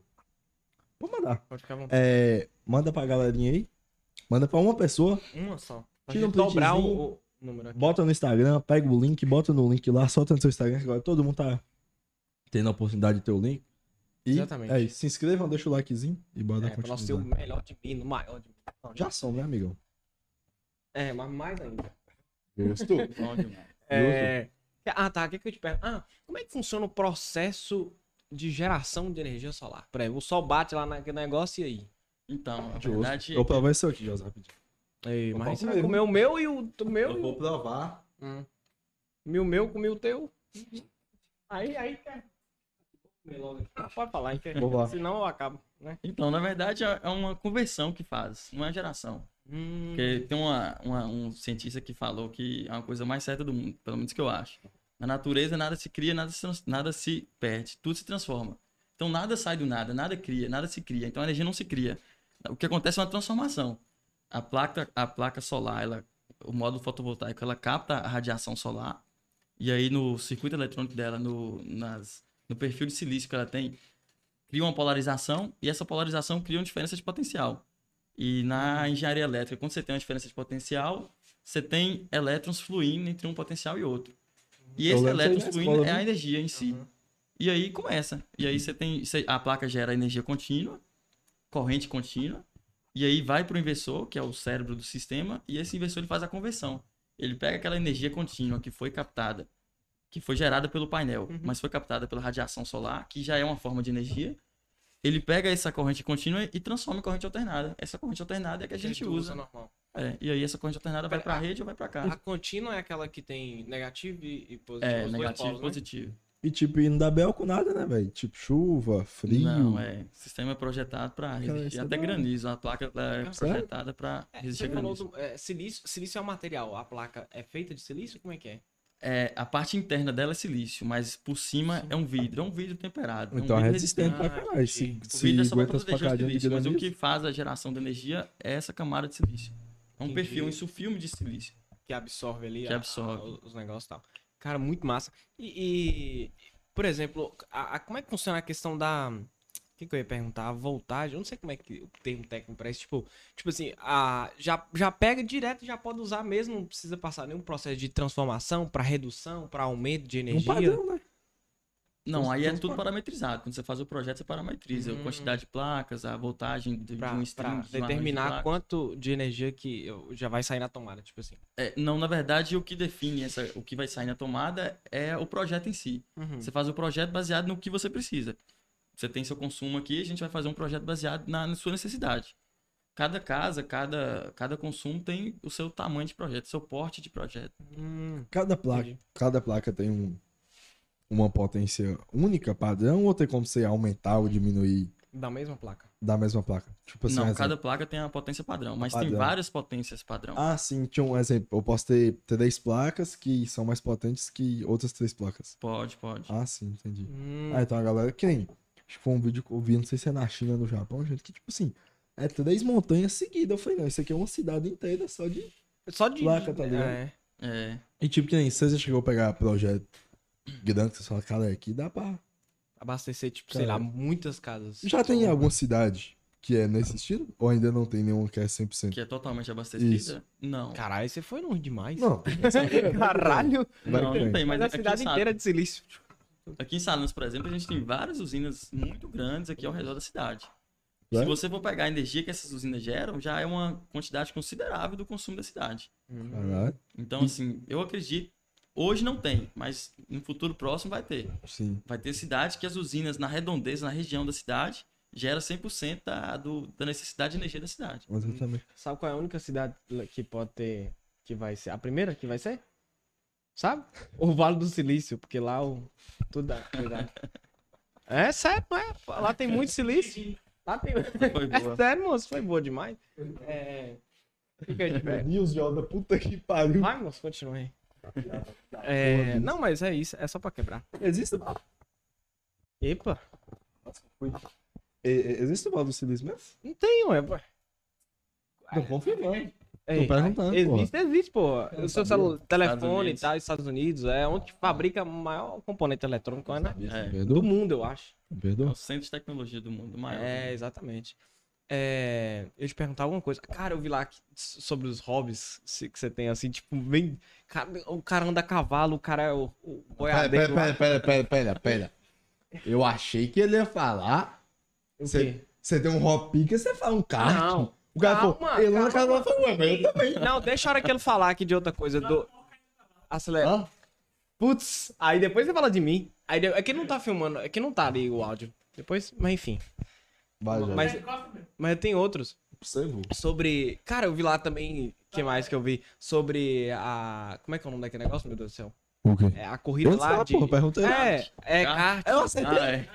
pode mandar. Pode ficar à vontade. É, manda pra galerinha aí. Manda pra uma pessoa, Uma só. Pra Tira um dobrar o, número aqui. bota no Instagram, pega o link, bota no link lá, solta no seu Instagram, que agora todo mundo tá tendo a oportunidade de ter o link. E Exatamente. é. Se inscrevam, deixa o likezinho e bora É, dar ser o melhor de mim, maior de mim. Não, Já são, né, amigão? É, mas mais ainda. Justo. [laughs] Bom demais. É... Ah, tá. O que, que eu te pergunto? Ah, como é que funciona o processo de geração de energia solar? Por exemplo, o sol bate lá naquele negócio e aí? Então, a Justo. verdade. Eu provar isso aqui, José, rapidinho. Ei, Eu mas você vai comer o meu e o, o meu. Eu vou provar. Hum. Meu, meu, comi o teu. Aí, aí, quer. Comer logo aqui. Ah, Pode falar, hein? lá. Senão eu acabo, né? Então, na verdade, é é uma conversão que faz, não é geração. Hum. Porque tem uma, uma- um cientista que falou que é uma coisa mais certa do mundo, pelo menos que eu acho. Na natureza, nada se cria, nada se, nada se perde, tudo se transforma. Então, nada sai do nada, nada cria, nada se cria. Então, a energia não se cria. O que acontece é uma transformação. A placa, a placa solar, ela, o módulo fotovoltaico, ela capta a radiação solar. E aí, no circuito eletrônico dela, no, nas, no perfil de silício que ela tem, cria uma polarização e essa polarização cria uma diferença de potencial. E na engenharia elétrica, quando você tem uma diferença de potencial, você tem elétrons fluindo entre um potencial e outro. E Eu esse elétron fluindo escola, é a energia em si. Uhum. E aí começa. E aí você tem. a placa gera energia contínua, corrente contínua. E aí vai para o inversor, que é o cérebro do sistema, e esse inversor ele faz a conversão. Ele pega aquela energia contínua que foi captada, que foi gerada pelo painel, Uhum. mas foi captada pela radiação solar, que já é uma forma de energia. Ele pega essa corrente contínua e transforma em corrente alternada. Essa corrente alternada é que a gente tu usa. normal. É, e aí essa corrente alternada vai Pera, para a rede ou vai para A casa. contínua é aquela que tem negativo e, e positivo. É, negativo e polos, né? positivo. E tipo, e não dá bel com nada, né, velho? Tipo, chuva, frio. Não, é. O sistema é projetado para resistir é até granizo. A placa é projetada para É, resistir você a falou granizo. do, é, silício, silício é o material, a placa é feita de silício? Como é que é? É, a parte interna dela é silício, mas por cima Sim. é um vidro. É um vidro temperado. é um Então é vidro resistente pra caralho. Se. O se vidro é só as proteger de silício, mas o que faz a geração de energia é essa camada de silício. É um Entendi. perfil, um sulfilme de silício. Que absorve ali Que a- absorve. a- os negócios e tal. Cara, muito massa. E, e, por exemplo, a- a- como é que funciona a questão da. O que, que eu ia perguntar? A voltagem. Eu não sei como é que o termo técnico para isso. Tipo, tipo assim, a, já, já pega direto e já pode usar mesmo. Não precisa passar nenhum processo de transformação para redução, para aumento de Um energia. padrão, né? Não, aí é tudo parametrizado. Quando você faz o projeto, você parametriza Hum. a quantidade de placas, a voltagem de, de Pra, um string. de um arranjo de determinar placas. quanto de energia que eu- já vai sair na tomada, tipo assim. É, não, na verdade, o que define essa, o que vai sair na tomada é o projeto em si. Uhum. Você faz o projeto baseado no que você precisa. Você tem seu consumo aqui, a gente vai fazer um projeto baseado na, na sua necessidade. Cada casa, cada, cada consumo tem o seu tamanho de projeto, seu porte de projeto. Hum, Cada placa, cada placa tem um, uma potência única, padrão, ou tem como você aumentar ou diminuir da mesma placa. da mesma placa? Tipo assim, não, exemplo. cada placa tem a potência padrão, mas tem Padrão. várias potências padrão. Ah, sim, tinha um exemplo. Eu posso ter três placas que são mais potentes que outras três placas. Pode, pode. Ah, sim, entendi. Hum, Ah, então a galera que nem. Acho que foi um vídeo que eu vi, não sei se é na China ou no Japão, gente, que tipo assim, é três montanhas seguidas. Eu falei, não, isso aqui é uma cidade inteira só de. Só de. placa, tá ligado? É. É, E tipo, que nem você já chegou a pegar projeto grande, que você fala, cara, aqui dá pra. Abastecer, tipo, sei Cara. lá, muitas casas. Já tem alguma cidade que é nesse estilo? Ou ainda não tem nenhuma que é 100%? que é totalmente abastecida? Isso. Não. Caralho, você foi longe demais. Não. [laughs] Caralho. Não, não tem. mas, Mas a aqui em cidade inteira de silício. Aqui em Salinas, por exemplo, a gente tem várias usinas muito grandes aqui ao redor da cidade. É? Se você for pegar a energia que essas usinas geram, já é uma quantidade considerável do consumo da cidade. Caralho. Então, assim, eu acredito. Hoje não tem, mas no futuro próximo vai ter. Sim. Vai ter cidade que as usinas na redondeza, na região da cidade, gera 100% da, do, da necessidade de energia da cidade. Exatamente. Sabe qual é a única cidade que pode ter. Que vai ser? A primeira que vai ser? Sabe? O Vale do Silício, porque lá o. Tudo dá. Cuidado. [laughs] É sério, não é? Lá tem muito silício. Lá tem. Foi [laughs] É sério, moço, foi boa demais. É. Fica aí de pé. News Yoda, puta que pariu. Vai, moço, continua aí. É, não, mas é isso, é só pra quebrar. Existe, Epa, e- e- existe o Val do Silício mesmo? não tem, ué. pô. Não confirmando. Ei, perguntando, Existe, existe, pô. O seu celu- telefone e tal, Estados Unidos, é onde fabrica o maior componente eletrônico né? É, do mundo, eu acho. é o centro de tecnologia do mundo maior. É, exatamente. É, eu te perguntar alguma coisa. Cara, eu vi lá que- sobre os hobbies se- que você tem, assim, tipo, bem. cara, o cara anda a cavalo, o cara é o, o Pera, boiadeiro. pera, pera, pera, pera, pera. Eu achei que ele ia falar. O Você, tem um hop pica, você fala um kart. Não. O cara Calma, falou, calma. cavalo, falou, ué, mas eu também. Não, deixa a hora que ele falar aqui de outra coisa. Do... Acelera. Hã? Putz, aí depois você fala de mim. Aí de- é que não tá filmando, é que não tá ali o áudio. Depois, mas enfim. Vai. Mas, mas tem outros. Você, vô. Sobre. Cara, eu vi lá também. que mais que eu vi? Sobre a. Como é que é o nome daquele negócio, meu Deus do céu? O quê? É a corrida Eu lá sei, de. porra, perguntei. É, é Kart. Eu acertei. Ah, é.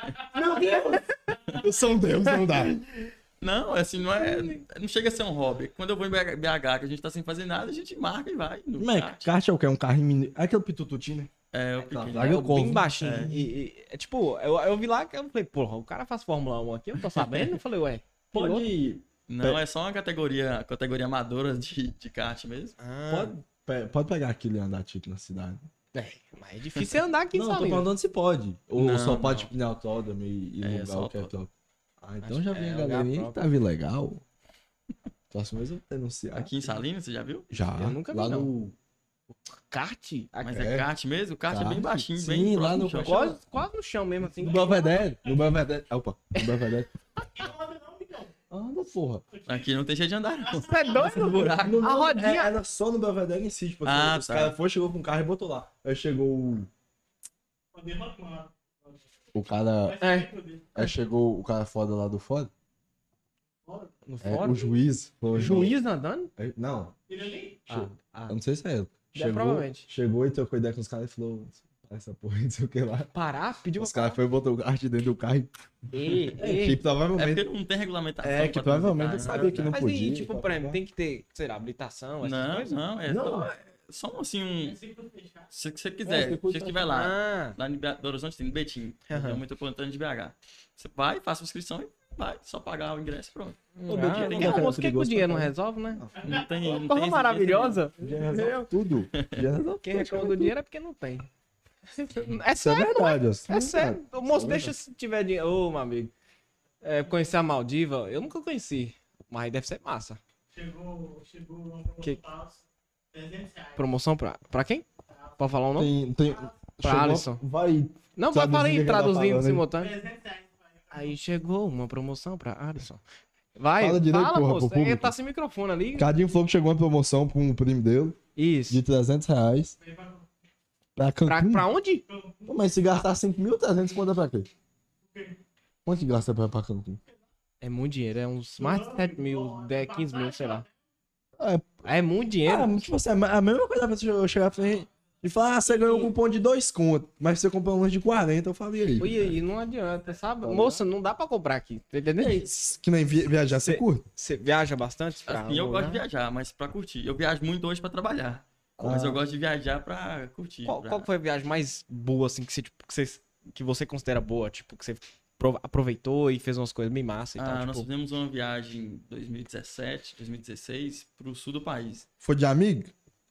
Eu sou um deus, não dá. [laughs] Não, assim, não é. Não chega a ser um hobby. Quando eu vou em BH, que a gente tá sem fazer nada, a gente marca e vai. Mas kart. kart é o quê? É um carrinho mini... É aquele pitututinho, né? É, o pequeno. Larga É, bem baixinho. É. E, e- é tipo, eu, eu vi lá que eu falei, porra, o cara faz Fórmula 1 aqui, eu tô sabendo. Eu falei, ué. piloto? Pode. Não, é só uma categoria, categoria amadora de, de kart mesmo. Ah, Pode, pode pegar aquele e andar tipo na cidade. É, mas é difícil andar aqui em não, tô perguntando se pode. Ou Não, só pode não. tipo, ir no autódromo e, e É, lugar que é top. Ah, então Acho já vi é a galerinha que próprio. tava legal. Próximo mês eu vou denunciar. Aqui em Salinas, você já viu? Já. Eu nunca vi, lá não. no. Kart? Mas É. é kart mesmo? O kart, é bem Kart? baixinho, Sim, bem lá no chão. Quase, quase no chão mesmo, assim. No Belvedere. No Belvedere. Opa, no Belvedere. [laughs] Anda, porra. Aqui não tem jeito de andar, não. Você é doido? buraco. No- A rodinha- é, Era só no Belvedere em si. Tipo, assim, Ah, os tá. caras foram, chegou com um carro e botou lá. Aí chegou o. O cara. É, Aí chegou o cara foda lá do foda. no É, fora. o juiz. Juiz andando? É, Não, Ah, ah. eu não sei se é ele. Chegou, provavelmente. chegou e trocou ideia com os caras e falou: essa porra, [laughs] não sei o que lá. Parar? Pediu Os caras foram e botou o carro dentro do carro e. Ei, [laughs] É, ei. que É provavelmente. porque não tem regulamentação. É, que provavelmente sabia que não Mas podia. aí, tipo, pá, por pá, exemplo, pá. tem que ter, sei lá, habilitação, essas Não, coisas? não, é Não. só, é só assim um. Se você É, quiser, você se você estiver lá, Ah, lá em Belo Horizonte tem no Betim, Aham. região metropolitana de BH. Você vai, faz sua inscrição e vai, só pagar o ingresso e pronto. Ô, ah, Betinho, tem tem que almoço, é o que, que o dinheiro não resolve, né? Não tem. Não tem Porra exigência maravilhosa. Já resolve tudo. Já resolve Quem reclama do dinheiro é porque não tem. É Isso é sério, verdade, ó. é sério. O moço é deixa se tiver dinheiro. Ô, meu amigo. É, conhecer a Maldiva, eu nunca conheci. Mas deve ser massa. Chegou, chegou Que- promoção falsa, 300 reais. Promoção pra, pra quem? Pode falar o nome? Tem, tem... chegou- Alisson. Vai. Não, pode falar aí, Traduzindo aí. simultâneo. 300 reais. Aí chegou uma promoção pra Alisson. Vai, Fala direito, fala, porra, moço. Ele tá sem microfone ali. Cadinho falou que chegou uma promoção pra um primo dele Isso. de 300 reais pra Pra, Cancún. pra onde? Pô, Mas se gastar 5.300, conta pra quê? Quanto que gasta pra, pra Cancún? É muito dinheiro, é uns mais de 7 mil, 10, 15 mil, sei lá. É, É muito dinheiro. Ah, tipo assim, a mesma coisa pra você chegar e falar, ah, você ganhou um cupom de 2 conto, mas você comprou um lanche de 40, eu falei aí. E aí, não adianta, sabe? Moça, não dá pra comprar aqui. Tá entendendo? Que nem vi- viajar, você Cê- curte? Você viaja bastante? pra Assim, eu gosto de lugar? viajar, mas pra curtir. Eu viajo muito hoje pra trabalhar. Mas Ah. eu gosto de viajar pra curtir. Qual, pra- qual foi a viagem mais boa, assim, que você, tipo, que você, que você considera boa? Tipo, que você aproveitou e fez umas coisas bem massa e Ah, tal. nós Tipo, fizemos uma viagem em 2017, 2016 pro sul do país. Foi de amigo?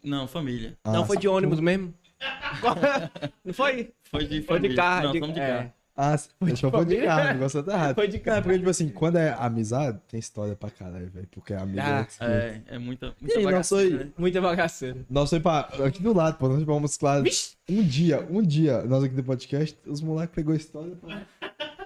Não, família. não Ah, foi de ônibus mesmo? [laughs] não foi? Foi de Foi de carro. Não, de, fomos de é. carro. Ah, foi de, foi de carro, o negócio tá errado. Foi de Não, é carro. porque, tipo assim, quando é amizade, tem história pra caralho, velho. Porque é amigo. Ah, é, É, é muita, muita E aí, nós bagaceira, foi- né? Muita bagaceira. Nós foi pra. Aqui do lado, pô, nós fomos claro. Um dia, um dia, nós aqui do podcast, os moleques pegou a história pra,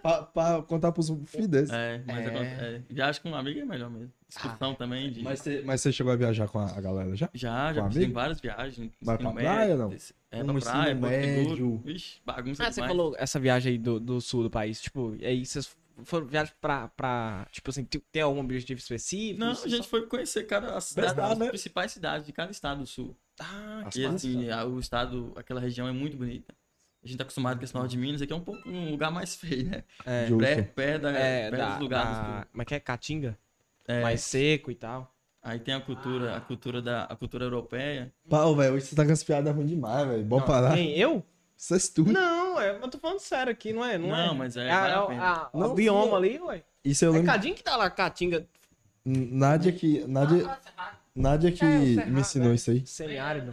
pra, pra contar pros filhos. É, mas É. é, viagem com um amigo é melhor mesmo. Discussão também de... Mas, você, mas você chegou a viajar com a, a galera já? Já, já fiz várias viagens. Vai pra praia, não? É, Um pra praia, médio. Vixe, bagunça Ah, você demais. falou essa viagem aí do, do sul do país. Tipo, e aí vocês foram viagem pra, pra. Tipo assim, tem- algum objetivo específico? Não, Você a gente só- foi conhecer cada cidade, Verdade, as né? principais cidades de cada estado do sul. Ah, As E massas. assim, a- o estado, aquela região é muito bonita. A gente tá acostumado com esse norte de Minas, aqui é um pouco um lugar mais feio, né? é. Justo. Pé, pé, da, É, pé da, dos lugares. da, como é que é? Caatinga? É, Mais seco e tal. Aí tem a cultura, a cultura da a cultura europeia. Pau, velho, hoje você tá com as piadas ruins demais, velho. Bom parar. Quem? Eu? Vocês tudo. Não, é, eu tô falando sério aqui, não é? Não, é? Não, mas é, Ah, vale a é o- pena. a- o Não, bioma sim. ali, ué. Isso eu É lembro. Cadinho que tá lá, Caatinga Nádia que. Nádia, Nádia que É, o Cerrado, me ensinou né? isso aí. semiárido.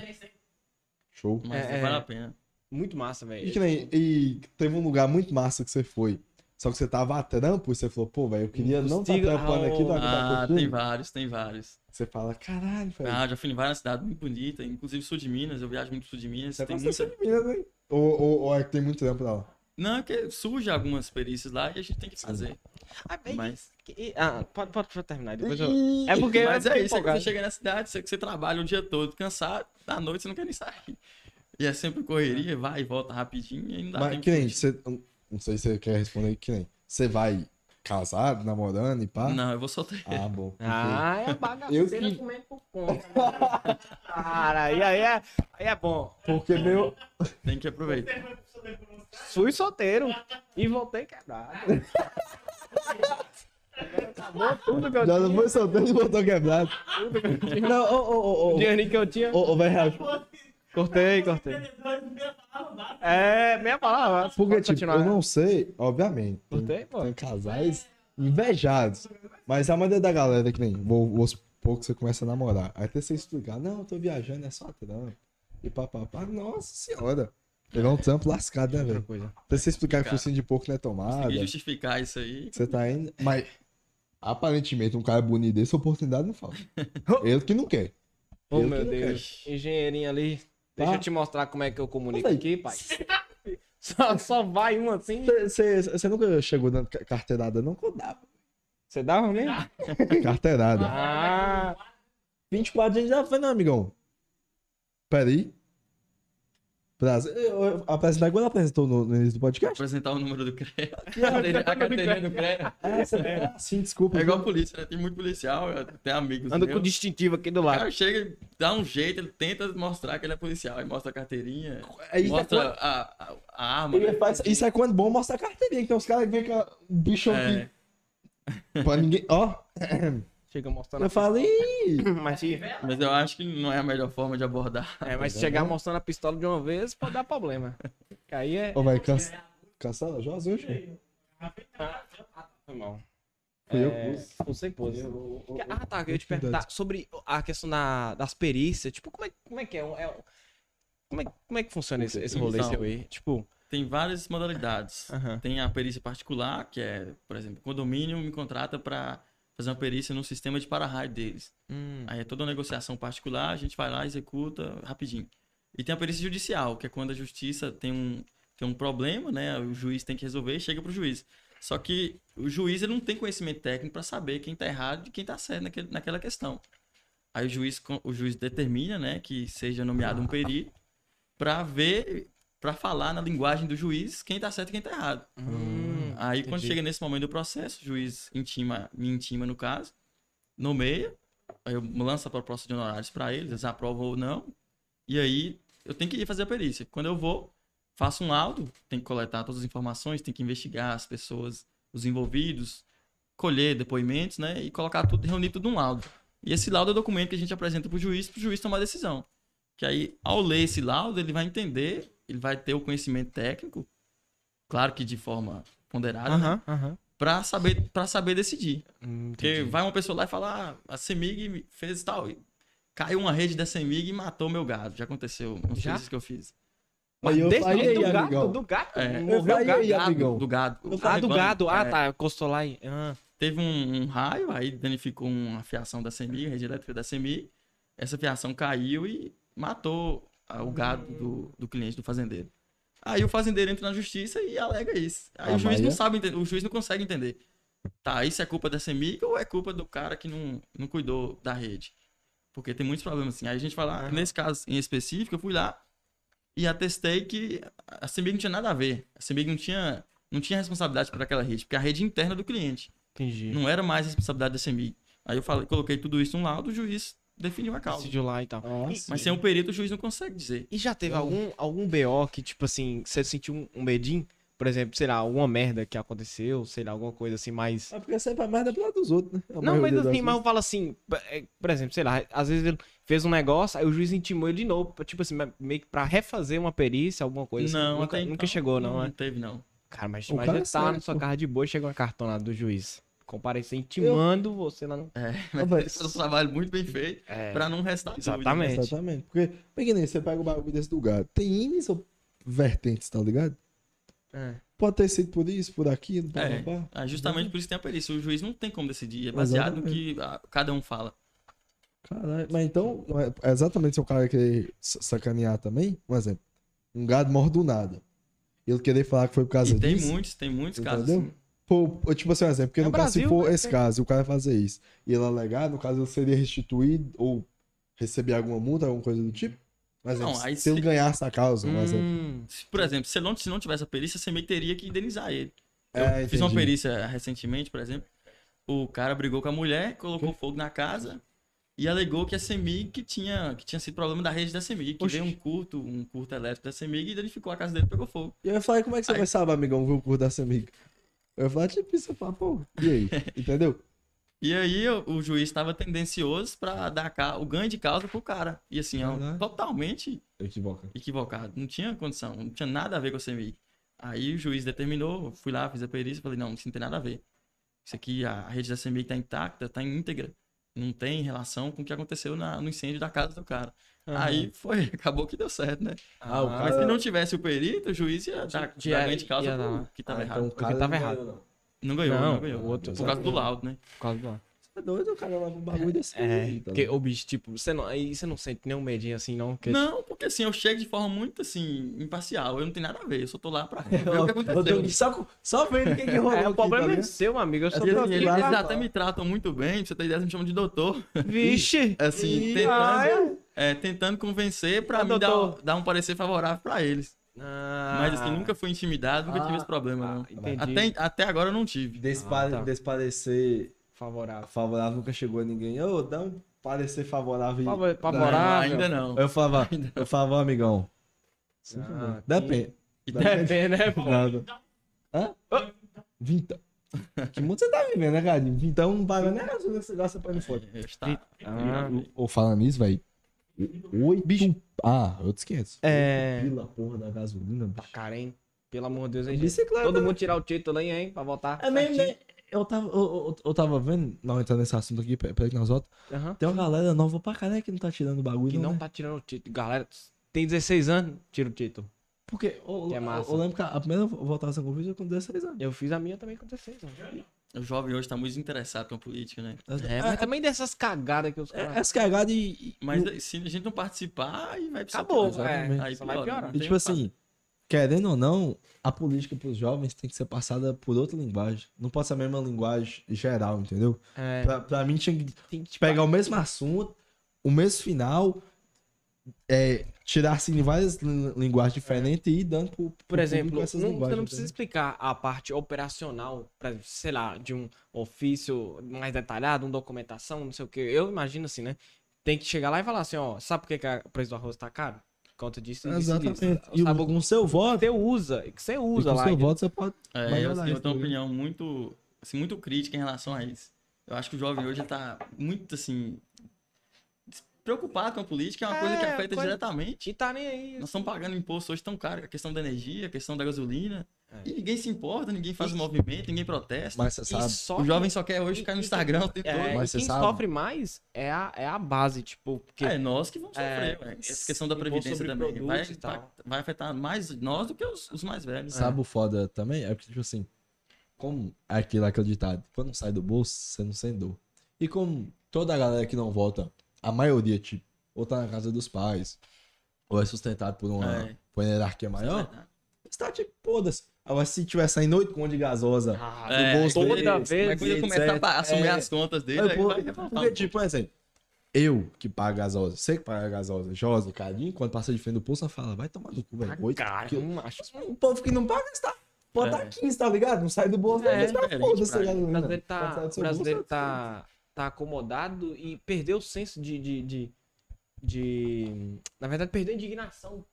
Show. Mas É, vale é. a pena. Muito massa, E, velho. que nem, e teve um lugar muito massa que você foi. Só que você tava a trampo e você falou, pô, velho, eu queria não estar tá trampando aqui, não Ah, tá tem vários, tem vários. Você fala, caralho, velho. Ah, já fui em várias cidades muito bonitas, inclusive sul de Minas, eu viajo muito sul de Minas. Você tem gosta muita... de Minas, hein? Ou, ou, ou é que tem muito tempo lá? Não, é que surge algumas perícias lá e a gente tem que fazer. Ah, velho, Mas, que- ah, pode, pode, pode terminar. Depois eu... É porque mas é isso, é que você chega na cidade, você, você trabalha o dia todo cansado, à noite você não quer nem sair. E é sempre correria, vai e volta rapidinho e não dá Mas que nem, você, não sei se você quer responder que nem. Você vai casado, namorando e pá? Não, eu vou soltar. Ah, bom. porque- Ah, é [laughs] Eu bagaceira que- comendo por conta. Cara, aí, aí, é, aí é bom. Porque meu. Tem que aproveitar. Fui solteiro e voltei quebrado. Acabou tudo que eu Já tinha. não foi solteiro e voltou quebrado. Não, ô, ô, ô, O ô. dinheirinho que eu tinha. Ô, ô, velho, Cortei, cortei. É, meia palavra. porque, tipo, continuar. eu não sei, obviamente. Tem, Gostei, pô. tem casais invejados. Mas a maioria da galera que nem, vou, vou supor que você começa a namorar. Aí até você explicar, não, eu tô viajando, é só trampo. E papapá, nossa senhora. Pegar um trampo lascado, né, velho? Até você explicar que focinho de porco não é tomada. Consegui justificar isso aí. Você tá indo. Mas aparentemente um cara bonito dessa oportunidade não falta. [laughs] Ele que não quer. Oh, Eu meu que Deus. Engenheirinho ali. Deixa Tá. eu te mostrar como é que eu comunico aqui, pai. [laughs] Só, só vai um assim. Você nunca chegou dando ca- carteirada, não? Eu dava. Você dava mesmo? [laughs] Carteirada. Ah, 24 anos já foi, não, amigão. Peraí. Eu, apresentar igual ela apresentou no, no início do podcast. Apresentar o número do CREA. A carteirinha do CREA. É, você é. Sim, desculpa. É igual polícia, né? Tem muito policial, tem amigos. anda com o distintivo aqui do O lado. cara chega, dá um jeito, ele tenta mostrar que ele é policial. Aí mostra a carteirinha, É isso, é mostra quando- a, a, a arma. ele né? faz- isso é quando bom mostrar a carteirinha. Então os caras que com a- um bicho É, aqui. Pra ninguém. Ó, [laughs] Chega mostrando. eu falei. [laughs] Mas se, mas eu acho que não é a melhor forma de abordar. é, mas se chegar mostrando a pistola de uma vez, pode dar problema. Que aí é. Ô, vai, cansa. Cancela, Jorge, hoje. Foi mal. Fui eu É, que pus. Você. Ah, tá. Eu ia te perguntar sobre a questão da, das perícias. Tipo, como é, como é que é? um- é como, é como é que funciona esse, esse rolê Então. seu aí? Tipo, Tem várias modalidades. Aham. Tem a perícia particular, que é, por exemplo, o condomínio me contrata para fazer uma perícia no sistema de para-raio deles. hum, Aí é toda uma negociação particular, a gente vai lá, executa rapidinho. E tem a perícia judicial, que é quando a justiça tem um, tem um problema, né? O juiz tem que resolver e chega pro juiz. Só que o juiz ele não tem conhecimento técnico para saber quem tá errado e quem tá certo naquele, naquela questão. Aí o juiz, o juiz determina, né, que seja nomeado um perito para ver, para falar na linguagem do juiz quem tá certo e quem tá errado. hum, Aí quando entendi. chega nesse momento do processo, o juiz intima, me intima no caso, nomeia, aí eu lanço a proposta de honorários para eles, eles aprovam ou não, e aí eu tenho que ir fazer a perícia. Quando eu vou, faço um laudo, tenho que coletar todas as informações, tenho que investigar as pessoas, os envolvidos, colher depoimentos, né, e colocar tudo, reunir tudo num laudo. E esse laudo é o documento que a gente apresenta para o juiz, para o juiz tomar a decisão. Que aí, ao ler esse laudo, ele vai entender, ele vai ter o conhecimento técnico, claro que de forma ponderada, né? Aham, aham. Pra saber, pra saber decidir. Hum, Porque vai uma pessoa lá e fala, ah, a CEMIG fez tal. e Caiu uma rede da CEMIG e matou meu gado. Já aconteceu nos Já? que eu fiz. Mas eu desse falei, do gato, amigão. do gato. É. Morreu Eu o falei, gato. aí, amigão. do gado. Eu Ah, do gado. Ah, É. tá. Encostou lá e. Ah. Teve um, um raio, aí danificou uma fiação da CEMIG, a rede elétrica da CEMIG. Essa fiação caiu e matou ah, o gado do, do cliente, do fazendeiro. Aí o fazendeiro entra na justiça e alega isso. Aí Ah, o juiz não sabe entender, o juiz não consegue entender. Tá, isso é culpa da CEMIG ou é culpa do cara que não, não cuidou da rede? Porque tem muitos problemas assim. Aí a gente vai lá, Aham. nesse caso em específico, eu fui lá e atestei que a CEMIG não tinha nada a ver. A CEMIG não tinha, não tinha responsabilidade por aquela rede, porque é a rede interna do cliente. Entendi. Não era mais responsabilidade da CEMIG. Aí eu falei, coloquei tudo isso num laudo, o juiz definiu a causa. Decidiu lá e tal. Nossa. Mas sem um perito, o juiz não consegue dizer. E já teve algum, algum BO que, tipo assim, você sentiu um, um medinho? Por exemplo, sei lá, alguma merda que aconteceu, sei lá, alguma coisa assim mais. É porque sempre a merda é pro lado dos outros, né? A Não, mas assim, mas eu falo assim, é, por exemplo, sei lá, às vezes ele fez um negócio, aí o juiz intimou ele de novo, tipo assim, meio que pra refazer uma perícia, alguma coisa assim. não, Nunca, até nunca então, chegou, não, Não né? teve, não. Cara, mas O imagina cara tá na sabe, sua carro de boa e chega uma cartonada do juiz. Comparecer intimando você lá no. É, [laughs] mas esse é um trabalho muito bem feito É, pra não restar dúvida, né? Exatamente. Exatamente. Porque, pequenininho, você pega o bagulho desse lugar. Tem N's ou vertentes, tá ligado? é. Pode ter sido por isso, por aquilo, É. Ah, justamente por isso tem a perícia. O juiz não tem como decidir. É baseado no que cada um fala. Caralho, mas então, é exatamente se o cara querer sa- sacanear também, um exemplo, um gado morre do nada. Ele querer falar que foi por causa E tem disso. muitos, tem muitos casos Entendeu? assim. Pô, tipo assim, um exemplo, porque É no caso, se Brasil, for né? esse caso, e o cara fazer isso, e ele alegar, no caso, ele seria restituído ou receber alguma multa, alguma coisa do tipo? Exemplo, Não, aí se ele se- ganhasse a causa, um exemplo. Hum, Se, Por exemplo, se não, se não tivesse a perícia, a CEMIG teria que indenizar ele. Eu É, fiz uma perícia recentemente, por exemplo. O cara brigou com a mulher, colocou fogo na casa e alegou que a CEMIG que tinha, que tinha sido problema da rede da CEMIG, que Oxi. veio um curto, um curto elétrico da CEMIG e danificou a casa dele e pegou fogo. E eu ia falar, como é que você Aí- vai saber, amigão, ver o curso dessa amiga? Eu ia falar, tipo, isso, eu falo, pô, e aí? [laughs] Entendeu? E aí o, o juiz estava tendencioso pra dar o ganho de causa pro cara. E assim, ó, totalmente Equivoca. equivocado. Não tinha condição, não tinha nada a ver com a CMI. Aí o juiz determinou, fui lá, fiz a perícia, falei, não, isso não tem nada a ver. Isso aqui, a a rede da CMI tá intacta, tá íntegra. Não tem relação com o que aconteceu na- no incêndio da casa do cara. Aí foi, [laughs] acabou que deu certo, né? Ah, o Mas cara- se não tivesse o perito, o juiz ia dar, Tinha- dar ganho de causa ia pro que tava Ah, errado. então o cara tava não errado. ganhou, não. Não ganhou, não, Não, ganhou. o outro- Por causa do laudo, né? por causa do- É doido, o cara leva um bagulho desse. É, aí, tá porque, ligado? ô bicho, tipo, você não, aí você não sente nenhum medinho assim, não? Que, Não, porque assim, eu chego de forma muito assim, imparcial. Eu não tenho nada a ver. Eu só tô lá pra [laughs] ver o que Eu- eu aconteceu. só, só vendo o que, que rolou. É, aqui, o problema tá é seu, amigo. Eu só Assim, assim, eles, eles até me tratam muito bem, pra você ter ideia, eles me chamam de doutor. Vixe! [laughs] Assim, tentando, ai. é, tentando convencer pra Ah, mim dar, dar um parecer favorável pra eles. Ah, Mas assim, nunca fui intimidado, nunca Ah, tive esse problema, ah, não. entendi. Até, até agora eu não tive. Desse, Ah, tá. desse parecer Favorável. favorável nunca chegou a ninguém. Ô, dá um parecer favorável. aí. Favor- Não, Favorável. ainda não. Eu falava, [laughs] Ainda eu falava, "Ô, amigão. Ah, Depende. Depende, né, pô? Nada. Hã? Vintão. Que mundo você tá vivendo, né, cara? Vintão não paga nem a gasolina que você gasta pra ir no foda. [laughs] Eu está- Ah, Ou falando nisso, velho. Oito. Ah, eu te esqueço. É. Pila porra da gasolina, Tá bicho. cara, hein? Pelo amor de Deus, hein, gente? Bicicleta. Todo mundo tirar o título aí, hein? Pra voltar. É mesmo, né? Eu tava, eu, eu, eu tava vendo, não entrando nesse assunto aqui, peraí que nós voltamos. Aham. Tem uma galera nova pra caralho que não tá tirando o bagulho, Que não né? tá tirando o título. Galera, tem 16 anos, tira o título. Porque eu, é massa. eu lembro que a primeira votação que eu fiz foi com 16 anos. Eu fiz a minha também com 16 anos. O jovem hoje tá muito interessado com a política, né? É, mas também dessas cagadas que os É, caras... essa cagada e. e- Mas se a gente não participar, aí vai precisar Acabou, é. Aí Só vai piora, piorar. não E tipo assim, querendo ou não, a política pros jovens tem que ser passada por outra linguagem. Não pode ser a mesma linguagem geral, entendeu? É, Pra, pra mim tinha que tem que pegar o mesmo assunto, o mesmo final, é, tirar assim várias lin- linguagens diferentes e ir dando pro, pro Por exemplo, não- você não precisa explicar a parte operacional, pra, sei lá, de um ofício mais detalhado, uma documentação, não sei o que. Eu imagino assim, né? Tem que chegar lá e falar assim, ó, sabe por que, que a- o preço do arroz tá caro? Conta disso. Exatamente. E Sabe com o seu voto, que você usa, que você e usa com o lá. seu voto você pode. É, Mas eu, eu tenho uma né? opinião muito, assim, muito crítica em relação a isso. Eu acho que o jovem hoje tá muito, assim, preocupado com a política, é uma coisa que É, afeta coisa- diretamente. E tá nem aí. Nós estamos pagando imposto hoje tão caro, a questão da energia, a questão da gasolina. É. E ninguém se importa, ninguém faz movimento, ninguém protesta. Mas você E sabe. só o jovem só quer hoje e- ficar no e- Instagram o tempo É, todo. Mas e quem sabe- sofre mais é a, é a base, tipo, porque É nós que vamos É, sofrer, ué. Essa questão da previdência também vai, e vai, afetar mais nós do que os, os mais velhos. Sabe o foda também? É porque, tipo assim, como é aquilo, aquele ditado, quando sai do bolso, você não sente dor. E como toda a galera que não vota, a maioria, tipo, ou tá na casa dos pais, ou é sustentado por uma, É. por uma hierarquia É maior, você tá tipo, foda-se. Agora, se tiver saindo oito conto de gasosa Ah, É, do bolso toda dele, vez, Mas quando ele começar a assumir É. as contas dele, Mas, aí vai revoltar porque, tipo, por exemplo, eu que pago gasosa, você que paga gasosa, Josa, Cadinho, quando passa de frente do posto, fala, vai tomar no cu, velho. Oito cara, quilos. não acho O povo que não paga está. Pode É. tá 15, tá ligado? Não sai do bolso, É, é, tá foda-se, pra tá ele. O brasileiro tá, o brasileiro tá, tá acomodado e perdeu o senso de, de, de, de- Na verdade, perdeu a indignação.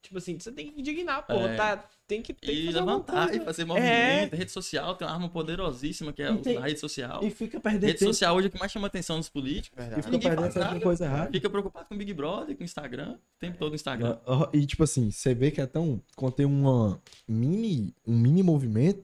Tipo assim, você tem que indignar, pô. É. Tá, tem que, tem que E fazer alguma levantar e fazer movimento. Rede social tem uma arma poderosíssima que é E tem- a rede social. E fica perdendo Rede tempo. social hoje é o que mais chama a atenção dos políticos. E Verdade. fica Ninguém perdendo nada. coisa errada. Fica preocupado com o Big Brother, com o Instagram, o tempo todo no Instagram. Ah, E tipo assim, você vê que é tão. Quando tem uma mini, um mini movimento,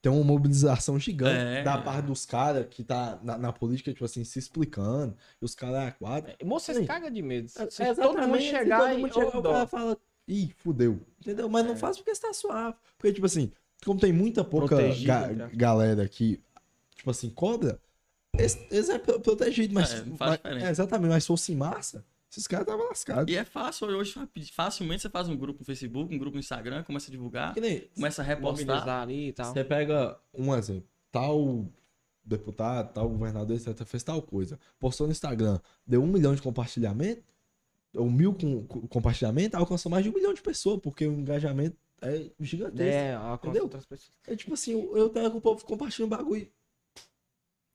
tem uma mobilização gigante É. da parte dos caras que tá na, na política, tipo assim, se explicando. E os caras quadram. Moça, Sim. você caga de medo. Se, É, se todo mundo exatamente, chegar todo e... mundo chega, Ô, o cara fala, ih, fudeu. Entendeu? Mas não É. faz porque você tá suave. Porque, tipo assim, como tem muita pouca ga- né? galera que, tipo assim, cobra, eles, é pro- protegido, mas. É, não faz mas- é, exatamente, mas se fosse em massa, esses caras estavam lascados. E é fácil hoje, facilmente você faz um grupo no Facebook, um grupo no Instagram, começa a divulgar, Que nem, começa a repostar. Ali e tal. Você pega um exemplo, tal deputado, tal governador, etc., fez tal coisa, postou no Instagram, deu um milhão de compartilhamento, ou mil com, com compartilhamento, alcançou mais de um milhão de pessoas, porque o engajamento é gigantesco. É, Entendeu? outras pessoas. É tipo assim, eu eu tenho com o povo compartilhando bagulho.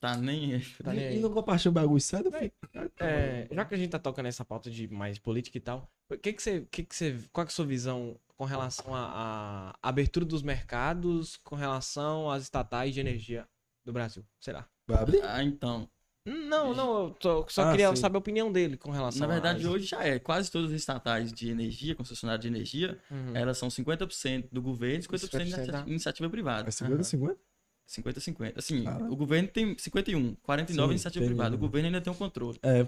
Tá nem. Tá nem e, aí. e não compartilha bagulho sério, eu fico. É, já que a gente tá tocando nessa pauta de mais política e tal, o que que você, que que você, qual que é a sua visão com relação à abertura dos mercados, com relação às estatais de energia do Brasil? Será? Vai abrir? Ah, então. Não, não, eu tô- só Ah, queria sim. saber a opinião dele com relação Na verdade, a... hoje já é. Quase todas as estatais de energia, concessionárias de energia, Uhum. elas são 50% do governo e 50% de 50% da- iniciativa, privada. É 50, 50? 50-50. Assim, Ah. o governo tem 51, 49 Sim, iniciativa privada. O mesmo. governo ainda tem um controle. É.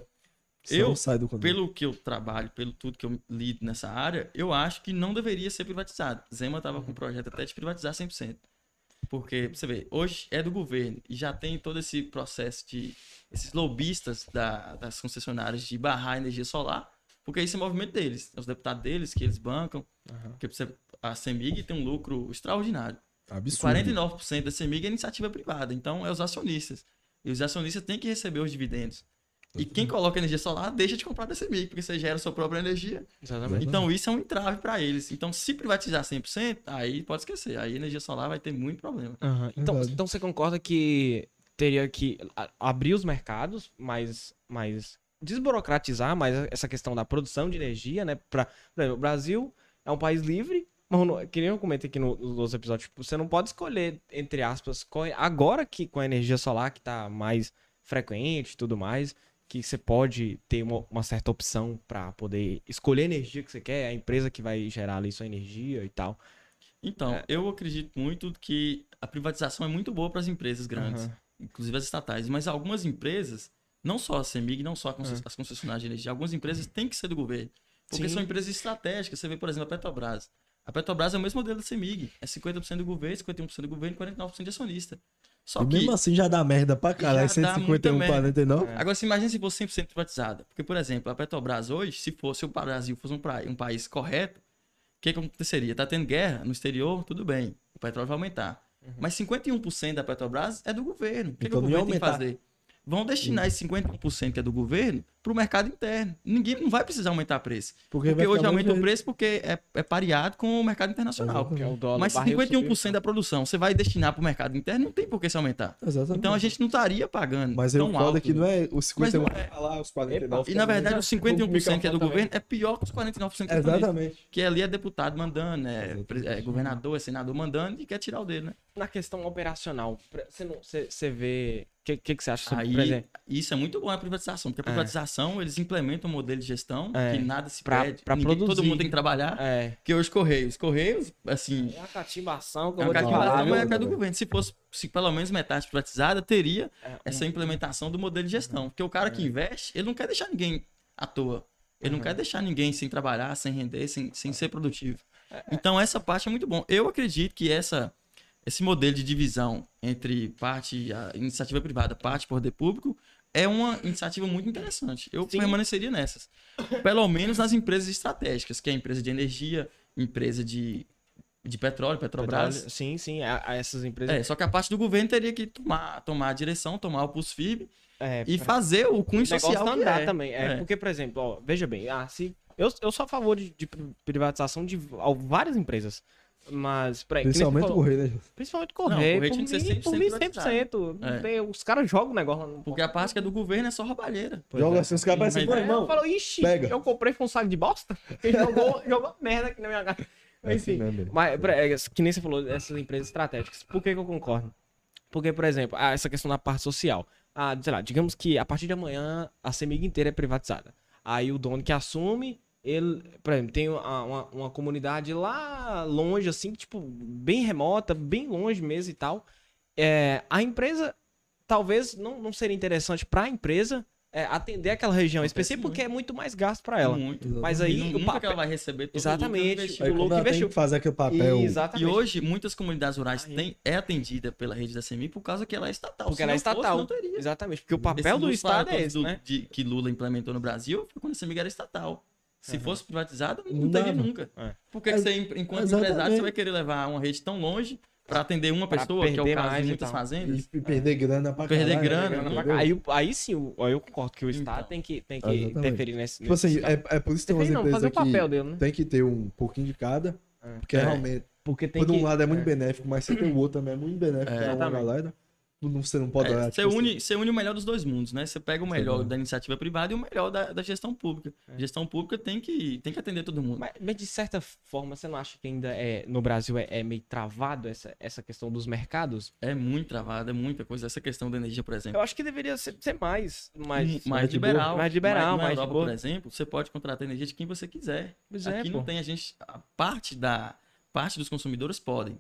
Eu, sai do controle. Pelo que eu trabalho, pelo tudo que eu lido nessa área, eu acho que não deveria ser privatizado. Zema estava com um projeto até de privatizar 100%. Porque, você vê, hoje é do governo e já tem todo esse processo de. esses lobistas da- das concessionárias de barrar a energia solar, porque esse é o movimento deles. É os deputados deles que eles bancam. Porque pra você- a CEMIG tem um lucro extraordinário. Absurdo. 49% da CEMIG é iniciativa privada, então é os acionistas. E os acionistas têm que receber os dividendos. E quem coloca energia solar deixa de comprar da CEMIG, porque você gera a sua própria energia. Exatamente. Então isso é um entrave para eles. Então se privatizar 100%, aí pode esquecer. Aí a energia solar vai ter muito problema. Aham. Então, Verdade. então você concorda que teria que abrir os mercados, mas, mas desburocratizar mais essa questão da produção de energia, né? Pra, por exemplo, o Brasil é um país livre, mas que nem eu comentei aqui no- nos outros episódios, tipo, você não pode escolher, entre aspas, qual- agora que com a energia solar que tá mais frequente e tudo mais, que você pode ter uma, uma certa opção para poder escolher a energia que você quer, a empresa que vai gerar ali sua energia e tal. Então, É. eu acredito muito que a privatização é muito boa para as empresas grandes, Aham. inclusive as estatais, mas algumas empresas, não só a CEMIG, não só concess- as concessionárias de energia, algumas empresas têm que ser do governo, porque Sim. são empresas estratégicas. Você vê, por exemplo, a Petrobras. A Petrobras é o mesmo modelo da CEMIG, é 50% do governo, 51% do governo e 49% de acionista. Só E que mesmo assim já dá merda pra caralho. Já dá 151, muita merda. 49. Agora, se imagina se fosse 100% privatizada. Porque, por exemplo, a Petrobras hoje, se fosse o Brasil fosse um, pra- um país correto, o que, que aconteceria? Tá tendo guerra no exterior, tudo bem. O petróleo vai aumentar. Mas 51% da Petrobras é do governo. O que, que Então o não ia governo tem que fazer? Vão destinar esse 51% que é do governo para o mercado interno. Ninguém não vai precisar aumentar preço. Porque, Porque, hoje aumenta o preço porque é, é pareado com o mercado internacional. É o dólar, Mas se barril 51% subiu. da produção você vai destinar para o mercado interno, não tem por que se aumentar. Exatamente. Então a gente não estaria pagando Mas o tão alto. é que não é os 51 Mas não é. tá lá, os 49. E na verdade, os 51% que é do governo é pior que os 49% que é do Exatamente. Que ali é deputado mandando, é, é governador, é senador mandando e quer tirar o dele, né? Na questão operacional, você não, você, você vê. O que, que, que você acha sobre, Aí, isso é muito bom a privatização, porque a privatização, eles implementam um modelo de gestão É. que nada se Pra- pede, pra ninguém- todo mundo tem que trabalhar, É. porque hoje Correios, Correios, assim, É a catimbação que eu é vou uma te cativação, cativação, mas é viu? do governo. Se fosse se pelo menos metade privatizada, teria É, essa implementação do modelo de gestão. Porque o cara que investe, ele não quer deixar ninguém à toa. Ele não quer deixar ninguém sem trabalhar, sem render, sem, sem ser produtivo. Então, essa parte é muito bom. Eu acredito que essa, esse modelo de divisão entre parte, a iniciativa privada, parte poder público, é uma iniciativa muito interessante. Eu Sim. permaneceria nessas. Pelo menos nas empresas estratégicas, que é a empresa de energia, empresa de, de petróleo, Petrobras. Petróleo, Sim, sim. A, a essas empresas. É, só que a parte do governo teria que tomar, tomar a direção, tomar o pulso firme É, e pra- fazer o o cunho negócio social andar é. também. É, Porque, por exemplo, ó, veja bem, ah, se, eu, eu sou a favor de, de privatização de ó, várias empresas. Mas, peraí, Principalmente o né? principalmente Não, correio. o Correio por tinha que ser mim, por 100% mim, privatizado. 100%. É. Tem- Os caras jogam o negócio lá no. Porque a parte que é do governo é só roubalheira. Joga é. assim, os caras parecem, pô, É, irmão. Eu falo, ixi, pega. eu comprei foi um saco de bosta. Porque jogou, [laughs] jogou merda aqui na minha casa. É assim Enfim, mesmo. mas, pra- é, que nem você falou, essas empresas estratégicas. Por que, que eu concordo? Porque, por exemplo, ah, essa questão da parte social. Ah, sei lá, digamos que a partir de amanhã a CEMIG inteira é privatizada. Aí o dono que assume, ele, por exemplo, tem uma, uma, uma comunidade lá longe, assim, tipo, bem remota, bem longe mesmo e tal. É, a empresa, talvez não, não seria interessante para a empresa é, atender aquela região Acontece específica, porque é muito mais gasto para ela. Muito. Mas E aí o papel- que ela vai receber todo o lucro Exatamente. o tem investiu. que fazer aquele papel. Exatamente. E hoje, muitas comunidades rurais Aí. têm, é atendida pela rede da CMI por causa que ela é estatal. Porque Se ela é fosse, estatal. não teria. Exatamente, porque o papel Esse do Estado é esse, do- né? de- que Lula implementou no Brasil foi quando a CMIG era estatal. Se Uhum. fosse privatizada, não, Não teria nunca. É. Por que, que você, enquanto exatamente. empresário, você vai querer levar uma rede tão longe para atender uma Pra pessoa, que é o caso mais de muitas tal. fazendas? E perder grana pra Perder caralho, grana, né? Entendeu? Aí, aí sim, aí eu concordo que o Estado Então. tem que, tem que Exatamente. interferir nesse. Tipo assim, é, é por isso que tem umas não, fazer empresas o papel que dele, né? tem que ter um pouquinho de cada, É. porque É. realmente, Porque tem por um que... lado é muito é. benéfico, mas se tem o outro também é muito benéfico É. pra uma galera. Não- Você não pode É, você, tipo une, você une o melhor dos dois mundos, né? Você pega o melhor da iniciativa privada e o melhor da, da gestão pública. Gestão pública tem que, tem que atender todo mundo. Mas, mas de certa forma, você não acha que ainda é, no Brasil é, é meio travado essa, essa questão dos mercados? É muito travado, é muita coisa. Essa questão da energia, por exemplo. Eu acho que deveria ser, ser mais, mais, mais, mais liberal. Mais liberal, mais de Europa, por exemplo, você pode contratar energia de quem você quiser. Pois é, Aqui pô. não tem a gente. A parte da parte dos consumidores podem.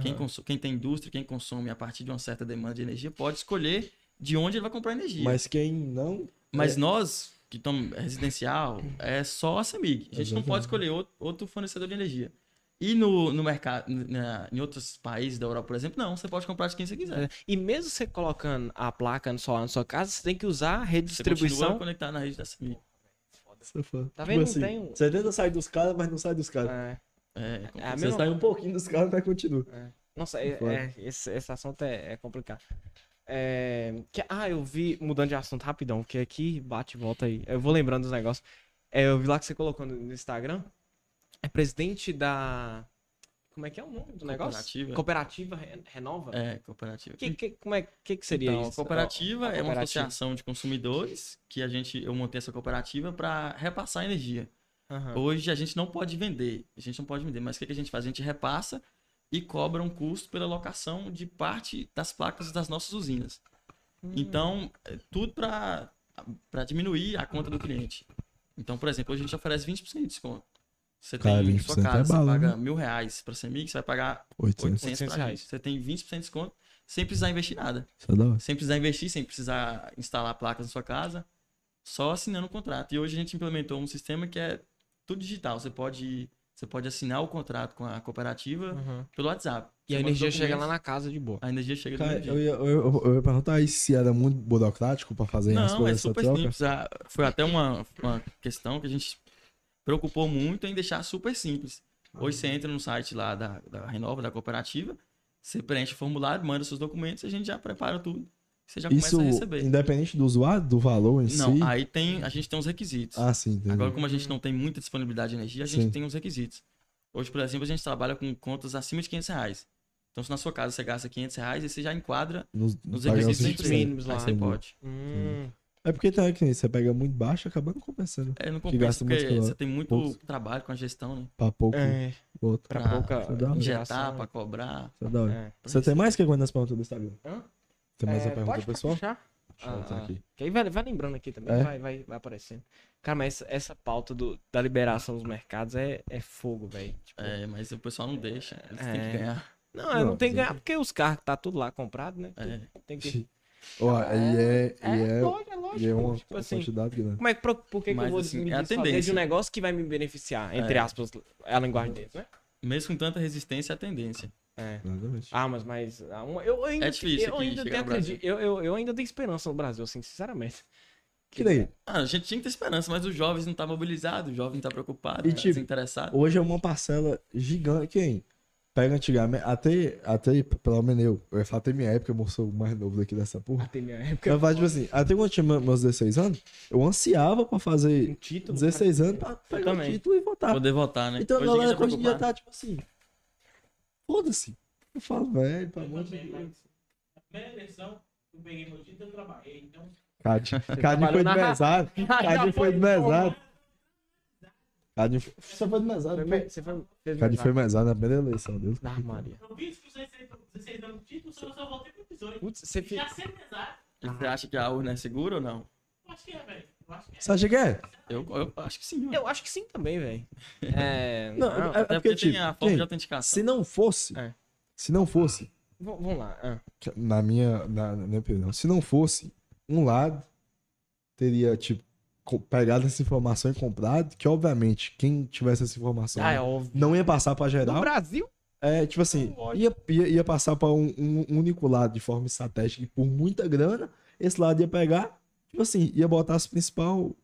Quem, Aham. consu- quem tem indústria, quem consome a partir de uma certa demanda de energia, pode escolher de onde ele vai comprar energia. Mas, Mas quem não. nós, que estamos residencial, é só a CEMIG. A gente não Exatamente. pode escolher outro, outro fornecedor de energia. E no, no mercado, na- em outros países da Europa, por exemplo, não. Você pode comprar de quem você quiser. E mesmo você colocando a placa no solar na sua casa, você tem que usar a rede de Você conectado na rede da. Você é. Tá Tipo vendo? Não assim, tem um- Você tenta sair dos caras, mas não sai dos caras. É, É, é a Você sai um pouquinho dos caras, mas continua. Nossa, é, é, esse, esse assunto é, é complicado. É, que- ah, eu vi, mudando de assunto rapidão, que aqui bate e volta aí. Eu vou lembrando dos negócios. É, eu vi lá que você colocou no, no Instagram. É presidente da. Como é que é o nome do negócio? Cooperativa. Cooperativa Re- Renova? É, cooperativa. Que, que, como é, que, que seria Então, isso? a cooperativa A é uma cooperativa. associação de consumidores que a gente, eu montei essa cooperativa para repassar energia. Aham. Hoje a gente não pode vender, a gente não pode vender, mas o que, que a gente faz? A gente repassa e cobra um custo pela locação de parte das placas das nossas usinas. Hum. Então, é tudo para diminuir a conta do cliente. Então, por exemplo, hoje a gente oferece 20% de desconto. Você Cara, tem 20% sua é casa, você bala, paga né? mil reais para Semig, você vai pagar 800. 800 800 pra reais. gente. Você tem 20% de desconto sem precisar investir nada. É. Sem precisar investir, sem precisar instalar placas na sua casa, só assinando o contrato. E hoje a gente implementou um sistema que é tudo digital. Você pode, você pode assinar o contrato com a cooperativa Uhum. pelo WhatsApp. E a Você energia chega lá na casa de boa. A energia chega Cara, eu dia. ia, eu, eu- eu ia perguntar aí se era muito burocrático pra fazer as Não, é coisas essa super troca. simples. Ah, Foi até uma, uma questão que a gente preocupou muito em deixar super simples. Hoje você entra no site lá da, da Renova, da cooperativa, você preenche o formulário, manda seus documentos e a gente já prepara tudo. Você já Isso, começa a receber. independente do usuário, do valor em Não, si. aí tem, a gente tem uns requisitos. Ah, sim, entendi. Agora, como a gente não tem muita disponibilidade de energia, a gente Sim. tem uns requisitos. Hoje, por exemplo, a gente trabalha com contas acima de 500 reais. Então, se na sua casa você gasta 500 reais, aí você já enquadra nos, nos os requisitos 20%. mínimos Aí lá. você pode. Hum. É porque tem que você pega muito baixo, acaba não compensando. É, não Que compensa gasta porque você tem muito Poucos. trabalho com a gestão, né? Pra pouco É, outro. pra Pra- pouca Injetar, pra cobrar. É da hora. É. Você tem mais que aguenta nas perguntas do Instagram? Hã? Tem mais É, uma pergunta pode pessoal? puxar? Deixa eu Ah, aqui. Que aí vai, vai lembrando aqui também, É? vai, vai, vai aparecendo. Cara, mas essa, essa pauta do, da liberação dos mercados é, é fogo, velho. Tipo, É, mas o pessoal não deixa. Eles têm É. que ganhar. Não, não Não, tem que ganhar porque os carros tá tudo lá comprado, né? É. Tem que... Ó, e é, e É, é, lógico, é lógico. e é uma tipo assim, quantidade grande. como é que, por, por que, que Mas, eu vou assim, me é desfazer de um negócio que vai me beneficiar, entre É. aspas, é a linguagem deles, né? Mesmo com tanta resistência, é a tendência. É. Exatamente. Ah, mas, mas ah, eu ainda, É difícil eu ainda tenho acredito, eu, eu, eu ainda tenho esperança no Brasil, assim, sinceramente. Que daí? Ah, a gente tinha que ter esperança, mas os jovens não estão mobilizados, o jovem não tá preocupado, E, tá tipo, desinteressado. Hoje é uma parcela gigante. Quem? Pega antigamente, até, até pelo menos eu, eu ia falar até minha época, eu sou o mais novo daqui dessa porra. Até minha época. Eu falo, tipo assim, até quando eu tinha meus 16 anos, eu ansiava pra Um fazer título. 16 anos pra pegar o também. título e votar. Poder votar, né? Então a Hoje ninguém galera tá hoje em dia tá tipo assim. Foda-se. Eu falo, velho, pelo amor de Deus. na primeira eleição, eu peguei meu título eu trabalhei. Então, Cadinho trabalhou foi do na- mesado. Cadinho foi do mesado. Cadinho foi. Você foi do Foi mesado. Você foi, mesado. mesado na primeira eleição dele. Ah, Maria. eu vi que os 16 16 anos de título, só voltei pro 18. Putz, você fica... Já sei mesário. E Você acha que a urna é segura ou não? Acho que é, velho. É. Você acha que é? Eu, eu acho que sim. mano. Eu acho que sim também, velho. É... Não, não, é- Até porque, porque tem tipo, a forma quem? de autenticação. Se não fosse. É. Se não fosse. v- Vamos lá. ah. que- Na minha, na, na minha opinião, se não fosse, um lado teria, tipo, pegado essa informação e comprado, que obviamente quem tivesse essa informação Ah, é óbvio. não ia passar pra No geral. Brasil? É, tipo assim, ia, ia, ia passar pra um, um único lado de forma estratégica e por muita grana, esse lado ia pegar, tipo assim, ia botar as principal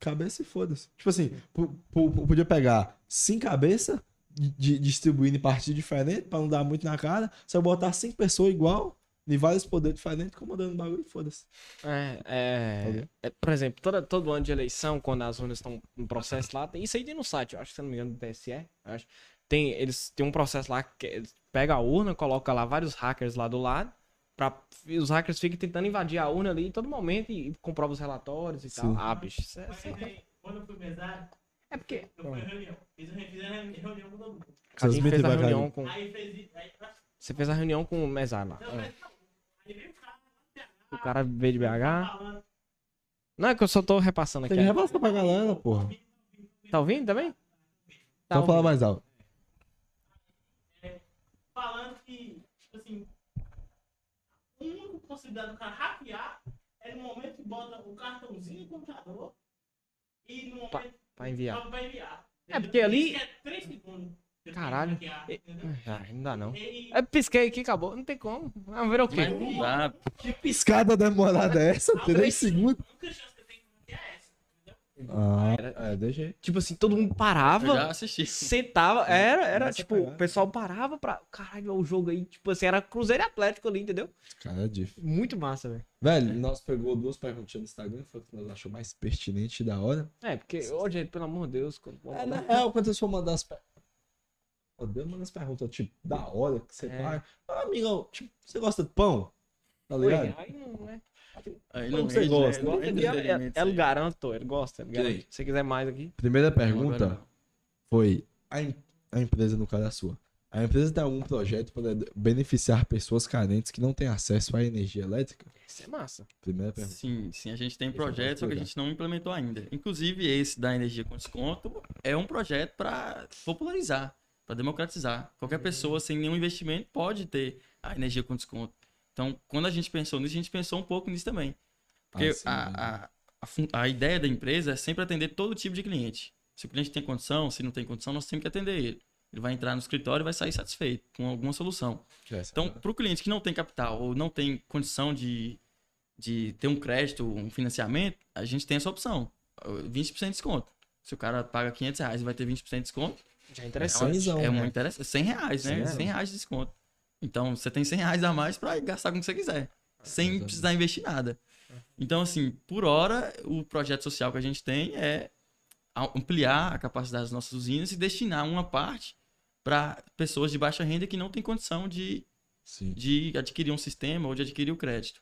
cabeça e foda-se. Tipo assim, po- po- po- podia pegar cinco cabeças, distribuindo em partidos diferentes, pra não dar muito na cara, só botar cinco pessoas igual, de vários poderes diferentes, comandando o bagulho e foda-se. É, é, é, por exemplo, toda, todo ano de eleição, quando as urnas estão em processo lá, tem, isso aí tem no site, eu acho que se não me engano, do TSE, acho. Tem, eles tem um processo lá que pega a urna, coloca lá vários hackers lá do lado, pra, os hackers ficam tentando invadir a urna ali em todo momento e, e comprova os relatórios e Sim. tal. Ah, bicho, isso é, Mas é- aí, quando eu fui mesário, é porque. eu fui em reunião. Fiz, a reunião com todo mundo. Seus fez a reunião com. Aí fez. Aí, Você fez a reunião com o mesário lá. não, é. Aí o cara. O cara veio de BH. falando. Não, é que eu só tô repassando aqui. Tem que repassar pra galera, porra. Tá ouvindo também? Tá Então fala ouvindo. mais alto. falando que, tipo assim, o único possibilidade do cara hackear é no momento que bota o cartãozinho no computador e no momento Pra enviar. pra enviar. É, porque ali- é 3 segundos. Caralho. Hackear? Ah, não dá não. E- É, pisquei aqui, acabou. Não tem como. Vamos ver o quê? Mas não dá. Que piscada demorada é essa? Três segundos. Ah, é, deixa aí. Tipo assim, todo mundo Eu parava. já assisti. Sentava, era, era tipo, o pessoal parava pra. Caralho, o jogo aí, tipo assim, era Cruzeiro e Atlético ali, entendeu? Cara, é difícil. Muito massa, velho. Velho, nós pegou duas perguntinhas no Instagram, foi o que nós achou mais pertinente e da hora. É, porque hoje, pelo amor de Deus, quando... É, na real, quando você for mandar as perguntas. Deus manda as perguntas, tipo, da hora que você É. vai. Ah, amigão, tipo, você gosta de pão? Tá Oi, ligado? aí não é. Aí não você gosta? né? Gosta é, entretenimento, ela isso aí. garanto, ele gosta. Ele aí? garante. Se você quiser mais aqui. Primeira pergunta foi: a, em- a empresa, no caso, é a sua. A empresa tem algum projeto para beneficiar pessoas carentes que não têm acesso à energia elétrica? Isso é massa. Primeira pergunta. Sim, sim, a gente tem posso projetos, só que a gente não implementou ainda. Inclusive, esse da energia com desconto é um projeto para popularizar, para democratizar. Qualquer pessoa sem nenhum investimento pode ter a energia com desconto. Então, quando a gente pensou nisso, a gente pensou um pouco nisso também. Porque Ah, sim, a, a, a, a ideia da empresa é sempre atender todo tipo de cliente. Se o cliente tem condição, se não tem condição, nós temos que atender ele. Ele vai entrar no escritório e vai sair satisfeito com alguma solução. Então, para o cliente que não tem capital ou não tem condição de, de ter um crédito, um financiamento, a gente tem essa opção. 20% de desconto. Se o cara paga 500 reais e vai ter 20% de desconto, Já é É interessante. cenzão, é né? muito interessante. 100 reais, né? 100 100 reais de desconto. Então, você tem 100 reais a mais para gastar com o que você quiser. Sem Exatamente. precisar investir nada. Então, assim, por hora, o projeto social que a gente tem é ampliar a capacidade das nossas usinas e destinar uma parte para pessoas de baixa renda que não têm condição de Sim. de adquirir um sistema ou de adquirir o crédito.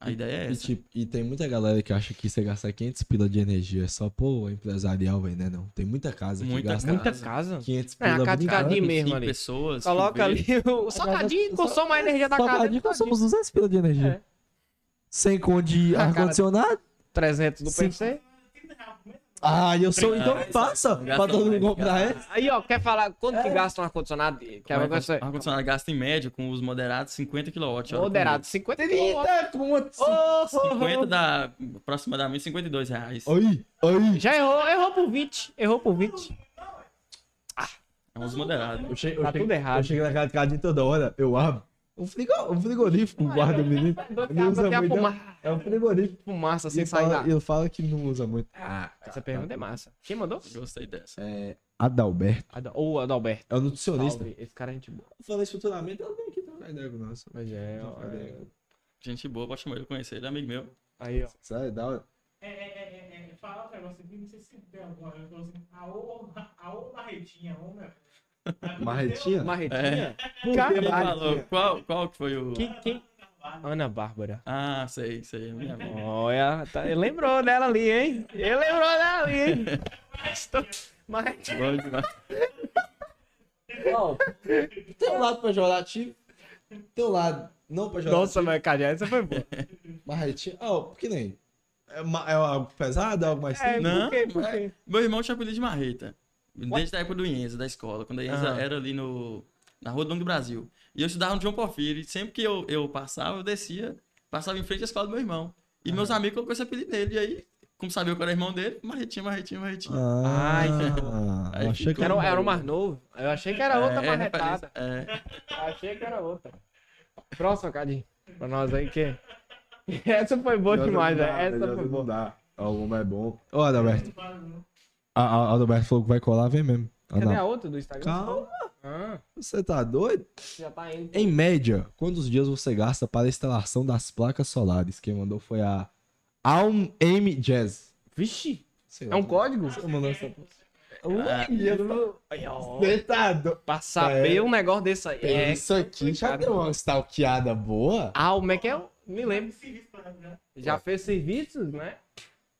A ideia é E, essa. tipo, e tem muita galera que acha que você gastar 500 pila de energia é só, pô, empresarial, velho, né? Não. Tem muita casa que Muita gasta Muita casa. casa. 500 É, a pila cada cadinho mesmo cinco ali. pessoas. Coloca ali o salgadinho, consome a energia da Só casa. cadinho consomos 200 pila de energia. É. Sem conta de [laughs] ar-condicionado. 300 do. PC. Ah, eu sou. Então Ah, passa pra todo mundo comprar essa. Aí, ó, quer falar quanto que gasta um ar-condicionado? É. Ar-condicionado gasta em média com os moderados 50 kW. Moderado, 50 30 conto. 50 dá aproximadamente 52 reais. Oi, oi. Já errou, errou por 20. Errou por 20. É uns moderados. Eu Tá eu cheguei, tudo errado. eu cheguei na casa de toda hora, eu abro. Um, frigo, um frigorífico guarda o menino. Ele usa muito. fuma- É um frigorífico. fumaça sem sair fala, da... ele fala que não usa muito. Ah, essa pergunta é massa. Quem mandou? Gostei dessa. É. Adalberto. Ada- Ou Adalberto. É o nutricionista. Salve, Esse cara é gente boa. Eu falei isso futuramente, ela vem aqui trocar ideia com nós. Mas é, ó, é. Gente boa, pode chamar ele conhecer. Ele é amigo meu. Aí, ó. Sai, dá hora. É, é, é, é, é, fala um negócio aqui, não sei se tem alguma coisa assim. A ô marretinha, ô, meu. [laughs] Marretinha? Marretinha? Ele Caralho. falou, qual, qual que foi o... Quem, quem? Ana Bárbara. Ah, sei, sei. Olha, tá, ele lembrou dela ali, hein? Ele lembrou dela ali, hein? Estou- Marretinha. Bom demais. Tem um lado pejorativo, tem um lado não pejorativo. Nossa, mas cara, essa foi boa. Marretinha. Ó, que nem. É, é algo pesado, é algo mais É, simples? Não, por quê? Por quê? Meu irmão tinha apelido de Marreta. Desde a época do Ienza, da escola. Quando a Ienza Aham. era ali no, na Rua do Banco do Brasil. E eu estudava no João Porfírio. E sempre que eu, eu passava, eu descia, passava em frente à escola do meu irmão. E meus amigos colocou esse apelido nele. E aí, como sabia que eu era irmão dele, Marretinha, Marretinha, Marretinha. Ah, Ai, Aí eu achei que Era, era era o mais novo. Eu achei que era outra É, marretada. É, Achei que era outra. Próxima, Cadinho. Pra nós aí, que... [laughs] Essa foi boa demais, velho. Essa foi Não boa. dá. Alguma é bom. Ô, Adalberto. A, a, Adalberto falou que vai colar, vem mesmo. Cadê Ana, a outra do Instagram? Calma, Ah, você tá doido? já tá indo. Em média, quantos dias você gasta para a instalação das placas solares? Quem mandou foi a Alm M Jazz. Vixe, Sei é lá. um código? Você mandou essa... Aí, ó, Você tá doido? Pra saber É. um negócio desse aí. É. Isso aqui já deu uma stalkeada boa. Ah, como é que é? Me lembro. Já fez serviços, né?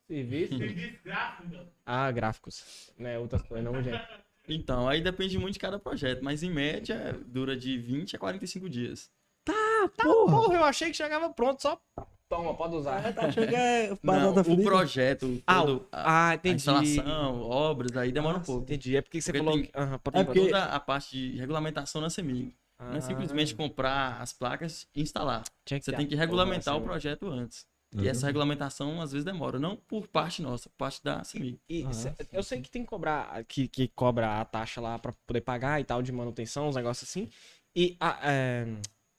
Serviços. Serviço gráfico. Ah, gráficos. Né, outras coisas, não, gente. Então, aí depende muito de cada projeto. Mas em média, dura de 20 a 45 dias. Porra. Porra, eu achei que chegava pronto, só. Toma, pode usar. Tá achando que é [laughs] Não, o frita? projeto, Ah, todo, a, ah, a entendi. instalação, obras, aí demora um Nossa, pouco. Entendi. É porque você Porque falou tem- que. É porque- Toda a parte de regulamentação na CEMIG. Não é Ah, simplesmente comprar as placas e instalar. tinha que Você tem que a regulamentar o aprovação. projeto antes. E essa regulamentação às vezes demora, não por parte nossa, por parte da CEMIG. E Ah, cê- eu sei que tem que cobrar, que, que cobra a taxa lá pra poder pagar e tal, de manutenção, uns negócios assim. E a, é,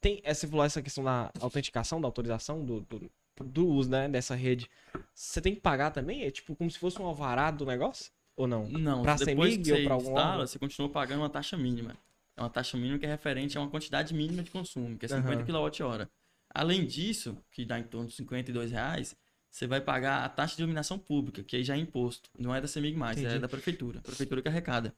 tem, é, você falou essa questão da autenticação, da autorização do, do, do uso, né, dessa rede. Você tem que pagar também? É tipo como se fosse um alvará do negócio? Ou não? Não, Pra depois CEMIG que ou você pra algum instala, você continua pagando uma taxa mínima. É uma taxa mínima que é referente a uma quantidade mínima de consumo, que é 50 Aham. kWh. Além disso, que dá em torno de 52 reais, você vai pagar a taxa de iluminação pública, que aí já é imposto. Não é da CEMIG mais, Entendi. é da prefeitura. A prefeitura que arrecada.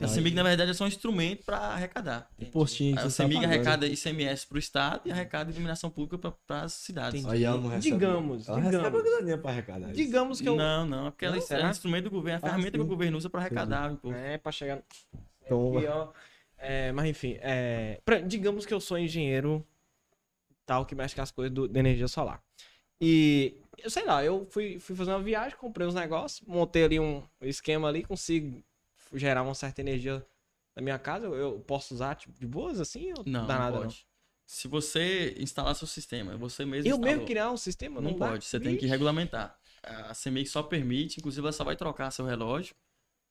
A Aí- CEMIG, na verdade, é só um instrumento para arrecadar. Postinho que A tá CEMIG pagando. arrecada ICMS para o Estado e arrecada iluminação pública para as cidades. Entendi. Aí ela não recebe. Digamos, ela digamos. recebe a graninha pra arrecadar isso. Digamos que eu. Não, não, é porque ela Não, é um instrumento do governo, a Ah, ferramenta que sim. o governo usa para arrecadar o imposto. É, pra chegar. Toma. É, mas enfim, é, pra- digamos que eu sou engenheiro tal que mexe com as coisas do, da energia solar. E eu sei lá, eu fui, fui fazer uma viagem, comprei uns negócios, montei ali um esquema ali, consigo gerar uma certa energia na minha casa. Eu, eu posso usar tipo, de boas assim? Ou Não, dá não nada, pode. Se você instalar seu sistema, você mesmo Eu instalou, mesmo criar um sistema? não, Não, dá? pode, você tem que regulamentar. A CEMIG só permite, inclusive ela só vai trocar seu relógio,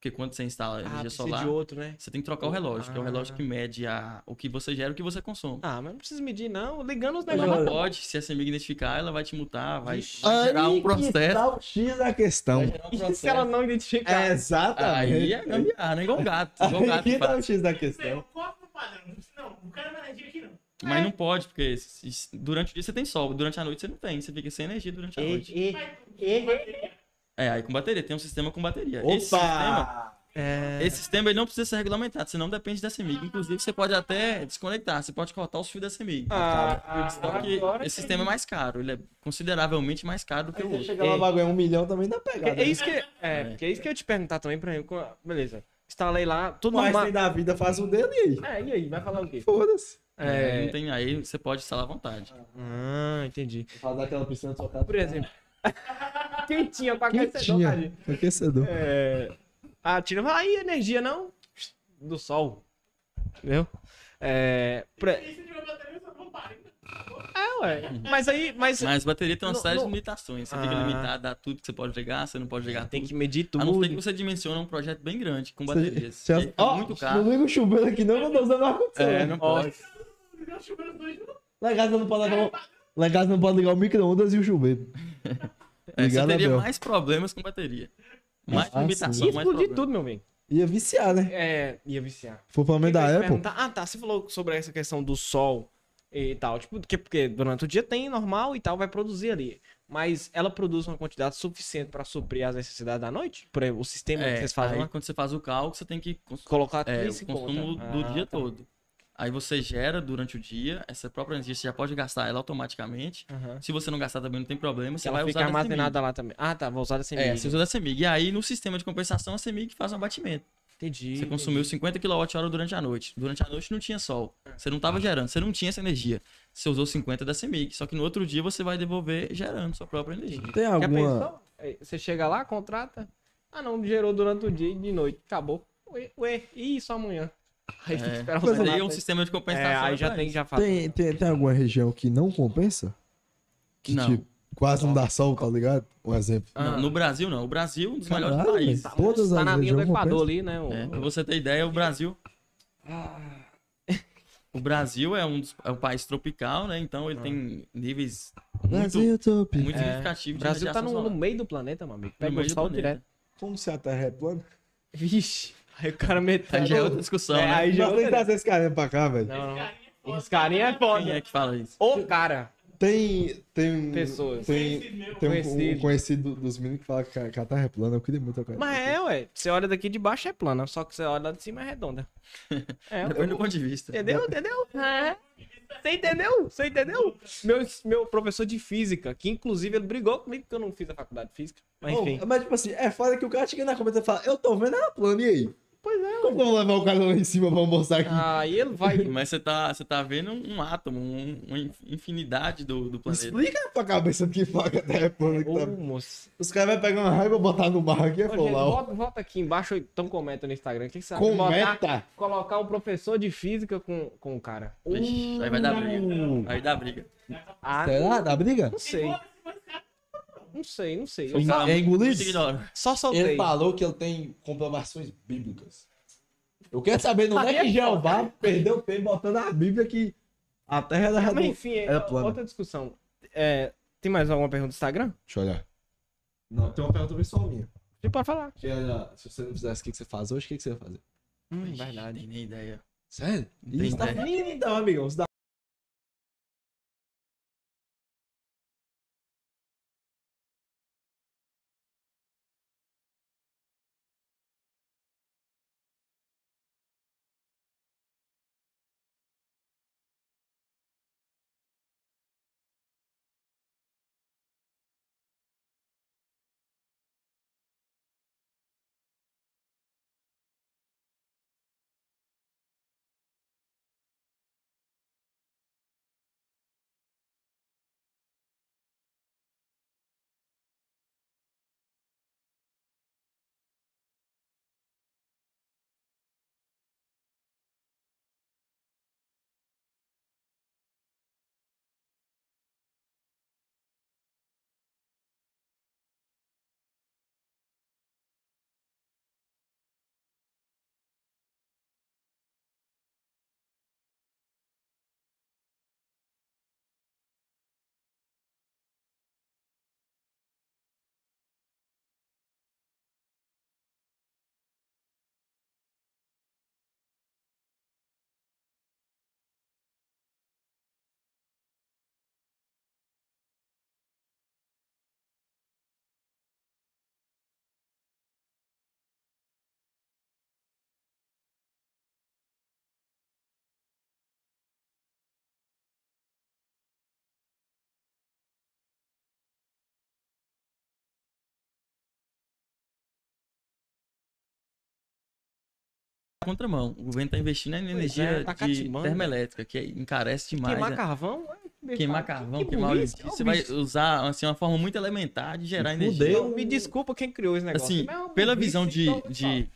porque quando você instala Ah, energia solar, de outro, né? você tem que trocar o relógio, que é o relógio Ah. que mede a, o que você gera e o que você consome. Ah, mas não precisa medir, não. Ligando os Ela negócios. não pode, se a CEMIG identificar, ela vai te multar, vai, vai gerar um processo. tá o X da questão. vai um E se ela não identificar? É, exatamente. Aí é gambiarra, né? Igual um gato. Igual um gato que tá faz. o X da Não, questão. é o? Não, não quero mais energia aqui não. Mas não pode, porque durante o dia você tem sol, durante a noite você não tem, você fica sem energia durante a noite. E, e, bateria. É, aí com bateria, tem um sistema com bateria. Esse sistema, Opa! é... esse sistema ele não precisa ser regulamentado, senão depende da CEMIG. Inclusive, você pode até desconectar, você pode cortar os fios da CEMIG. Ah, Só que esse sistema é mais caro, ele é consideravelmente mais caro do que o Aí outro. chega lá, bagulho é um milhão também dá É, pegada. é isso que, é, porque é isso que eu ia te perguntar também pra mim. Beleza. Instalei lá, tudo Mas tem da vida faz o dele aí. É, e aí? Vai falar o quê? Foda-se. É, É... não tem, aí você pode instalar à vontade. Ah, entendi. Fazer aquela piscina de sua casa. Por exemplo. [laughs] Quentinha pra aquecedor, tadinho. Aquecedor. É... Ah, tira. Aí, energia não? Do sol. Entendeu? É. pra- não para. É, ué. Mas aí. Mas Mas bateria tem uma Não, série não. de limitações. Você fica Ah. limitado a tudo que você pode ligar, você não pode ligar tem tudo. que medir A não ser que tudo. você dimensiona um projeto bem grande, com Você- baterias. você- aí fica Ó, muito Não caro. liga o chuveiro aqui não, que eu tô usando ar-condicionado. É, não pode. Não em casa não pode ligar o... Lá em casa não pode ligar o micro-ondas e o chuveiro. [laughs] É, Ligado, teria Abel. mais problemas com bateria. Mais Ah, limitação, Ia mais explodir problema. tudo, meu bem. Ia viciar, né? É, ia viciar. Foi O que que eu da ia Apple. perguntar? Ah, tá. Você falou sobre essa questão do sol e tal. Tipo, porque, porque durante o dia tem normal e tal, vai produzir ali. Mas ela produz uma quantidade suficiente pra suprir as necessidades da noite? Por exemplo, o sistema que É, vocês fazem aí lá? quando você faz o cálculo, você tem que Colocar é, o consumo conta. do Ah, dia tá. todo. Aí você gera durante o dia, essa própria energia você já pode gastar ela automaticamente. Aham. Se você não gastar também não tem problema, você Ela vai fica usar da armazenada lá também. Ah, tá. Vou usar da CEMIG. É, você usa da CEMIG. E aí no sistema de compensação a CEMIG faz um abatimento. Entendi. Você consumiu 50 kWh durante a noite. Durante a noite não tinha sol. Você não estava gerando, você não tinha essa energia. Você usou 50 da CEMIG. Só que no outro dia você vai devolver gerando sua própria energia. Tem alguma... Você chega lá, contrata. Ah, não, gerou durante o dia e de noite. Acabou. Ué, ué e isso amanhã? Aí tem que É, esperar mas os aí é um sistema de compensação. É, aí já pra tem, isso. já faz. Tem, tem, tem alguma região que não compensa? Que, Não. tipo, quase não dá sol, tá ligado? Um exemplo. Não, Ah. no Brasil não. O Brasil é um dos melhores Caralho, países. Tá, Todas tá as na linha do Equador ali, né? o- É, pra você ter ideia, o Brasil. [laughs] O Brasil é um dos, é um país tropical, né? Então ele tem níveis muito, Brasil top. muito É, significativos O de Brasil tá no, no meio do planeta, meu amigo. Pega o sol direto. Como se a Terra é plana? Vixe. Aí o cara meteu. Aí já é outra discussão, É, né? aí já é Nós tem que trazer esse carinha pra cá, velho. Não, não. Esse carinha é Quem é foda. que fala isso? Ô, cara. Tem. Tem. Pessoas. Tem, tem um, Conhecido. um conhecido dos meninos que fala que a, que a Terra é plana. Eu queria muito tocar Mas é, ué. Você olha daqui de baixo é plana, só que você olha lá de cima é redonda. [laughs] É, Depende do ponto de vista. Entendeu? Entendeu? É. Você entendeu? Você entendeu? Meu, meu professor de física, que inclusive ele brigou comigo porque eu não fiz a faculdade de física. Mas enfim. Oh, mas, tipo assim, é foda que o cara chega na comenta e fala: Eu tô vendo ela plana, e aí? Pois é. Como vamos levar o cara lá em cima pra mostrar aqui? Aí ele vai. Mas você tá, você tá vendo um átomo, um- uma infinidade do, do planeta. Explica pra cabeça que fala que a Terra é plana. Que Ô, tá... moço. Os caras vão pegar uma raiva e botar no mar aqui e Ô, gente, falar: volta, volta aqui embaixo, então comenta no Instagram. O que, que você Botar, Comenta! colocar um professor de física com, com o cara. Vixe, aí vai dar briga. Uh. Aí dá briga. Ah, Será? Dá briga? não sei. Mas Não sei, não sei. Só, cara É só soltei. Ele falou que ele tem comprovações bíblicas. Eu quero saber onde é que Jeová perdeu tempo botando a Bíblia que a terra era Mas redonda. enfim, é Era plana. outra discussão. É, tem mais alguma pergunta do Instagram? Deixa eu olhar. Não, tem uma pergunta pessoal minha. Você pode falar. Que era, se você não fizesse o que você faz hoje, o que você ia fazer? Hum, verdade. Nem nem ideia. Sério? Não Isso tá ideia. Então, amigão, contramão. O governo está investindo em energia é, tá de catimando. termoelétrica, que encarece demais. Queimar né? carvão? é, Queimar cara, carvão, que queimar burrice, óleo. ó, Você vai bicho. usar assim, uma forma muito elementar de gerar Fudeu. energia. Não, me desculpa quem criou esse negócio. Assim, mas é pela burrice, visão de, então, de.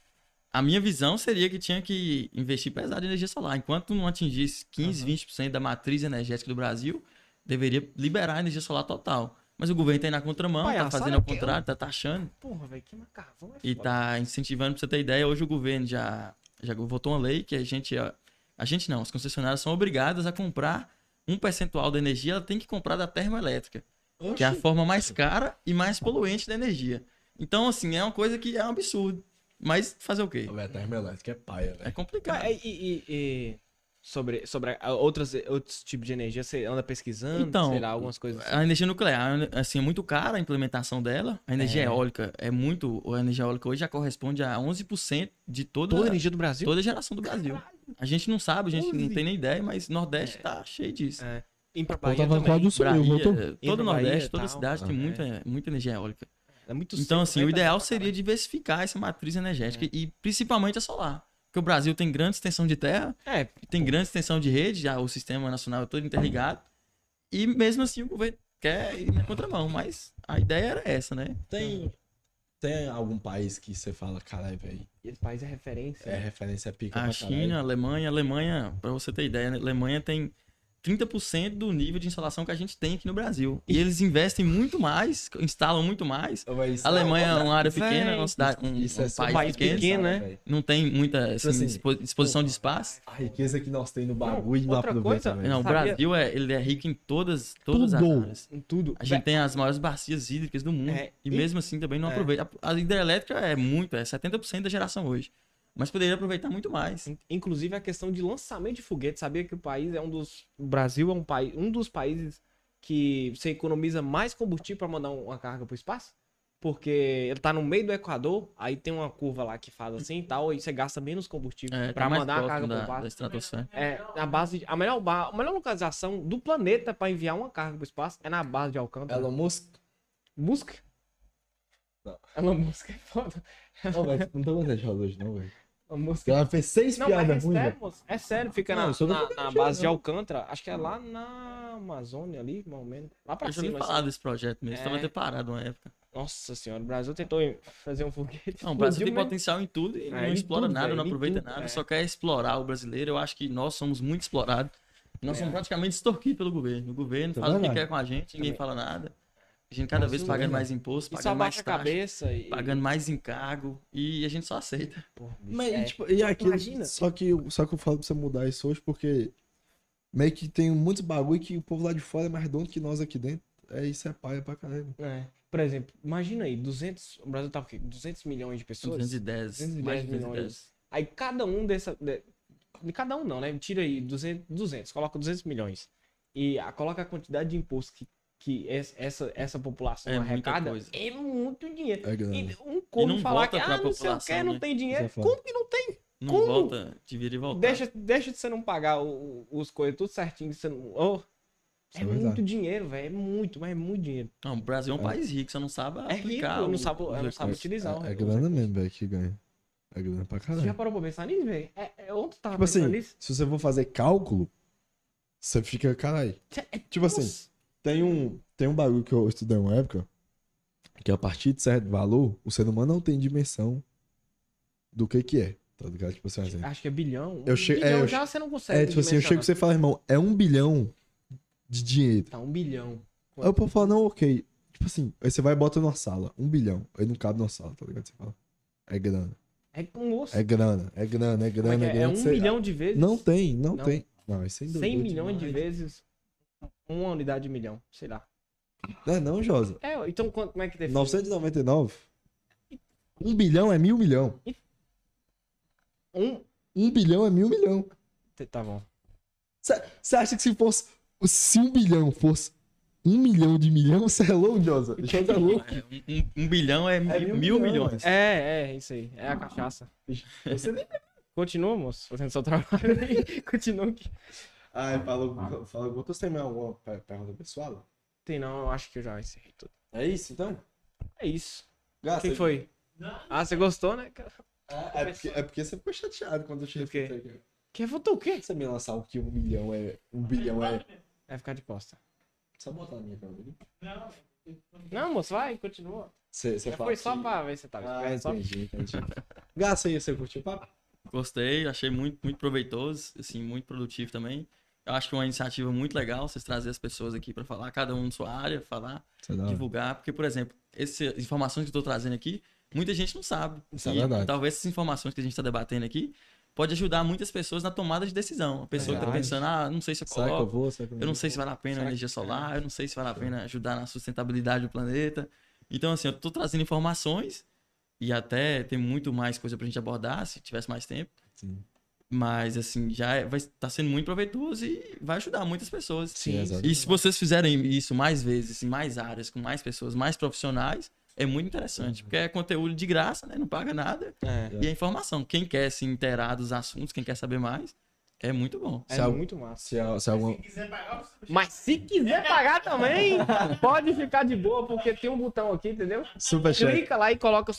A minha visão seria que tinha que investir pesado em energia solar. Enquanto não atingisse 15, 20% da matriz energética do Brasil, deveria liberar a energia solar total. Mas o governo tá indo na contramão, tá Palhaçada fazendo ao que eu- contrário, tá taxando Porra, velho, queimar carvão é e foda. tá incentivando, pra você ter ideia, hoje o governo já, já votou uma lei que a gente, ó, a gente não, as concessionárias são obrigadas a comprar um percentual da energia, ela tem que comprar da termoelétrica, que é a forma mais cara e mais poluente da energia. Então, assim, é uma coisa que é um absurdo. Mas fazer o quê? A termoelétrica é paia, É velho. complicado. E, e- e sobre, sobre outras, outros tipos de energia, você anda pesquisando? Então, sei lá, algumas coisas assim? A energia nuclear, assim, é muito cara a implementação dela. A energia É. eólica é muito. A energia eólica hoje já corresponde a 11% de toda, Toda a energia do Brasil? toda a geração do Brasil. A gente não sabe, a gente não 11. tem nem ideia, mas Nordeste tá cheio disso. É. Em pra tá Bahia também. qual do sul, Bahia, voltou? todo o Nordeste, Bahia, toda tal. cidade tem Ah, muita, muita energia eólica. É muito Então, assim, né, o ideal seria caralho. diversificar essa matriz energética É. e principalmente a solar. Porque o Brasil tem grande extensão de terra, É, tem grande extensão de rede, já o sistema nacional é todo interligado. E mesmo assim o governo quer ir na contramão, mas a ideia era essa, né? Tem, tem algum país que você fala, caralho, velho, esse país é referência. é referência pica A China, a. Alemanha, a Alemanha, pra você ter ideia, né? a Alemanha tem 30% do nível de instalação que a gente tem aqui no Brasil. E eles investem muito mais, instalam muito mais. Isso A Alemanha é outra- uma área Véi, pequena, uma cidade, um, isso é um país, país pequeno, pequeno, né? não tem muita assim, assim, dispo- disposição de espaço. A riqueza que nós temos no Não, bagulho não outra aproveita, coisa-. Não, o Sabia- Brasil é, ele é rico em todas, todas as Tudo. áreas. Em tudo. A gente tem as maiores bacias hídricas do mundo. É, e, e- mesmo assim também não é. aproveita. A, a hidrelétrica é muito, é 70% da geração hoje. Mas poderia aproveitar muito mais. In- Inclusive a questão de lançamento de foguete. Sabia que o país é um dos. O Brasil é um, país, um dos países que você economiza mais combustível para mandar uma carga para o espaço? Porque ele tá no meio do Equador, aí tem uma curva lá que faz assim e tal, e você gasta menos combustível É, para tá mandar a carga próximo para o da, da espaço. estratosfera. É, a base de- a melhor a melhor localização do planeta para enviar uma carga para o espaço é na base de Alcântara. Elon Musk. Musk? Não. Elon Musk é foda. Não, velho, não tô roda hoje, não, velho. Musk Ela fez seis Não, mas é piadas ruins, moço. É sério, fica Não, na, eu na, na base de. Alcântara. Acho que é lá na Amazônia ali, mais ou menos. Lá pra Eu já ouvi cima. falar assim. desse projeto mesmo. É. Tava até parado uma época. Nossa senhora, o Brasil tentou fazer um foguete. Não, o Brasil tem mas- potencial em tudo e É, não explora tudo, nada, velho, não aproveita tudo, nada, é. só quer explorar o brasileiro. Eu acho que nós somos muito explorados. Nós É. somos praticamente extorquidos pelo governo. O governo Tá faz o que quer com a gente, ninguém Também. fala nada. A gente cada Nossa, vez não pagando mais imposto, só pagando mais abaixa a taxa, cabeça e. pagando mais encargo e a gente só aceita. Porra, bicho, Mas, é. tipo, e aquilo, Imagina. Só que, eu- só que eu falo pra você mudar isso hoje porque meio que tem muitos bagulho que o povo lá de fora é mais dono que nós aqui dentro. É isso, é paia pra caralho. É. Por exemplo, imagina aí, 200. O Brasil tá o quê? 200 milhões de pessoas? 210, 210 mais de milhões. 210. Aí cada um dessa. De, cada um não, né? Tira aí 200, 200 coloca 200 milhões. E a, coloca a quantidade de imposto que, que es- essa, essa população É muita arrecada. coisa. É muito dinheiro. É. E um corno não falar que ah, não sei o população, que, não né? tem dinheiro. É. Como que não tem? Não Como? volta, deveria voltar. Deixa, deixa de você não pagar o- o- os coisas tudo certinho. Você não, oh, é é muito dinheiro, velho. É muito, mas é muito dinheiro. Não, o Brasil é um É. país rico, você não sabe É rico, aplicar. não o- sabe, não sabe utilizar. É, o- é grana mesmo, velho, que ganha. É grana pra Você já caralho. parou pra pensar nisso, velho? É, é, ontem tava Tipo assim, nisso. se você for fazer cálculo, você fica, caralho. É- Tipo assim, Nossa. Tem um, tem um bagulho que eu estudei uma época, que a partir de certo valor, o ser humano não tem dimensão do que que é, tá ligado? Tipo assim, um exemplo. Acho que é bilhão. Eu Um che- é, bilhão eu já você não consegue. É, tipo assim, eu chego pra você e falo, irmão, é um bilhão de dinheiro. Tá, um bilhão. Aí o povo fala, não, ok. Tipo assim, aí você vai e bota numa sala, um bilhão. Aí não cabe numa sala, tá ligado? Você fala, é grana. É com osso. É grana, é grana, é é, grana, é é? É grana. um Você- milhão de vezes? Não tem, não, Não. tem. Não, isso é 100 milhões de vezes uma unidade de milhão. Sei lá. Não é não, Josa. É, então quanto, como é que define? 999. Um bilhão é mil milhão. Um. Um bilhão é mil milhão. Tá bom. Você acha que se fosse. Se um bilhão fosse um milhão de milhão, você é louco, Josa? [laughs] Josa é louco. É, um, um- um bilhão é, mil, mil mil milhões. milhões. É, é, isso aí. É a cachaça. Você nem. Continua, moço, fazendo seu trabalho. [laughs] Continua aqui. Ah, falou. Falou. Você tem mais alguma per- pergunta pessoal? Tem não, eu acho que eu já encerrei tudo. É isso, então? É isso. Gasta. Quem foi? Ah, você gostou, né, cara? É, porque, é porque você ficou chateado quando eu te Por quê? refutei aqui. Quem votou o quê? Você me lançar o que um milhão é. Um bilhão é. Vai ficar de costa. Só botar a minha pra mim. Não, Não, moço, vai, continua. Já fala foi só que- pra ver se você tava Ah, esperando. Só... entendi, entendi. Gasta aí, você curtiu o papo? Gostei, achei muito, muito proveitoso, assim, muito produtivo também. Eu acho que é uma iniciativa muito legal vocês trazer as pessoas aqui para falar, cada um na sua área, falar, é divulgar. Porque, por exemplo, essas informações que eu estou trazendo aqui, muita gente não sabe. Isso é E verdade. talvez essas informações que a gente está debatendo aqui pode ajudar muitas pessoas na tomada de decisão. A pessoa que está pensando, ah, não sei se eu que eu coloco, vou? Eu não sei se vale a pena a energia solar, eu não sei se vale a pena ajudar na sustentabilidade do planeta. Então, assim, eu tô trazendo informações e até tem muito mais coisa pra gente abordar, se tivesse mais tempo. Sim. Mas, assim, já é- vai estar sendo muito proveitoso e vai ajudar muitas pessoas. Sim, exato. E se vocês fizerem isso mais vezes, em mais áreas, com mais pessoas, mais profissionais, é muito interessante. Porque é conteúdo de graça, né? Não paga nada. É, E é informação. Quem quer se inteirar dos assuntos, quem quer saber mais, é muito bom. é Se al- muito massa. Se, é- se alguma. se quiser pagar, você Mas se quiser pagar também, [laughs] pode ficar de boa, porque tem um botão aqui, entendeu? Superchat. Clica lá e coloca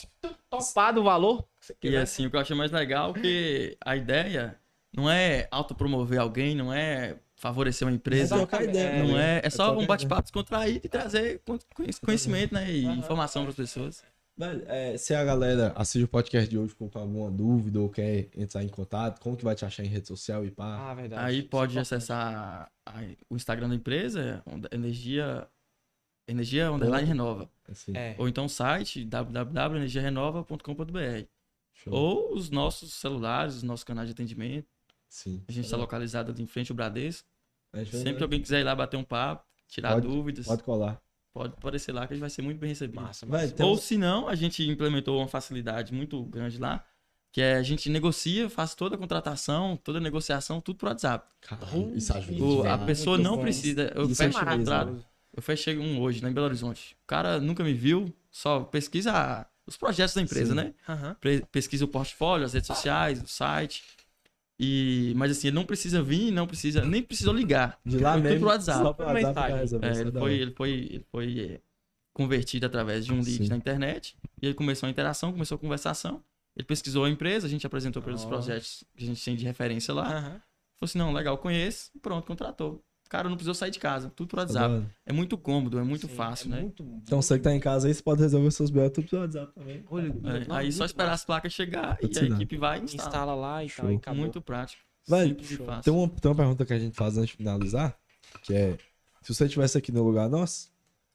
topado o valor. E assim, o que eu achei mais legal é que a ideia não é autopromover alguém, não é favorecer uma empresa. É trocar ideia, Não né? é, é só trocar um bate-papo descontraído e trazer con- conhec- conhecimento né, e informação para as pessoas. Velho, é, se a galera assiste o podcast de hoje com alguma dúvida ou quer entrar em contato, como que vai te achar em rede social e pá? Ah, verdade. Aí pode é acessar a- o Instagram da empresa, energia, energia underline renova. Assim. É. Ou então o site www.energiarenova.com.br. Ou os nossos celulares, os nossos canais de atendimento. Sim. A gente está localizado ali em frente ao Bradesco. É, Sempre né? que alguém quiser ir lá bater um papo, tirar Pode- dúvidas, Pode colar. Pode aparecer lá que a gente vai ser muito bem recebido. Massa, massa. Vai, tem Ou se não, a gente implementou uma facilidade muito grande lá, que é a gente negocia, faz toda a contratação, toda a negociação, tudo por WhatsApp. Caralho, isso ajuda. O- a pessoa muito não bom. precisa. Eu Isso é fecho um maravilhoso. contrato. Eu fechei um hoje, lá em Belo Horizonte. O cara nunca me viu, só pesquisa os projetos da empresa, Sim. né? Pre- Pesquisa o portfólio, as redes sociais, o site. E, mas assim, ele não precisa vir, não precisa, nem precisou ligar. De lá Foi tudo mesmo. pro WhatsApp. Só pro WhatsApp resolver. É, ele, foi, ele foi, ele foi é, convertido através de um lead Sim. na internet. E ele começou a interação, começou a conversação. Ele pesquisou a empresa, a gente apresentou pelos Ó. projetos que a gente tem de referência lá. Aham. Falou assim: não, legal, conheço. E pronto, contratou. Cara não precisou sair de casa, tudo por Tá WhatsApp. hora. É muito cômodo, é muito Sim, fácil, é né? Muito, Então você que tá em casa aí, você pode resolver seus BO tudo pelo WhatsApp também. Olha, É, não, aí só muito esperar massa. as placas chegar e a equipe vai e instala. Instala lá e tal, Show. e acabou. Muito prático. Vai. Tem uma, tem uma pergunta que a gente faz antes de finalizar, que é, se você estivesse aqui no lugar nosso,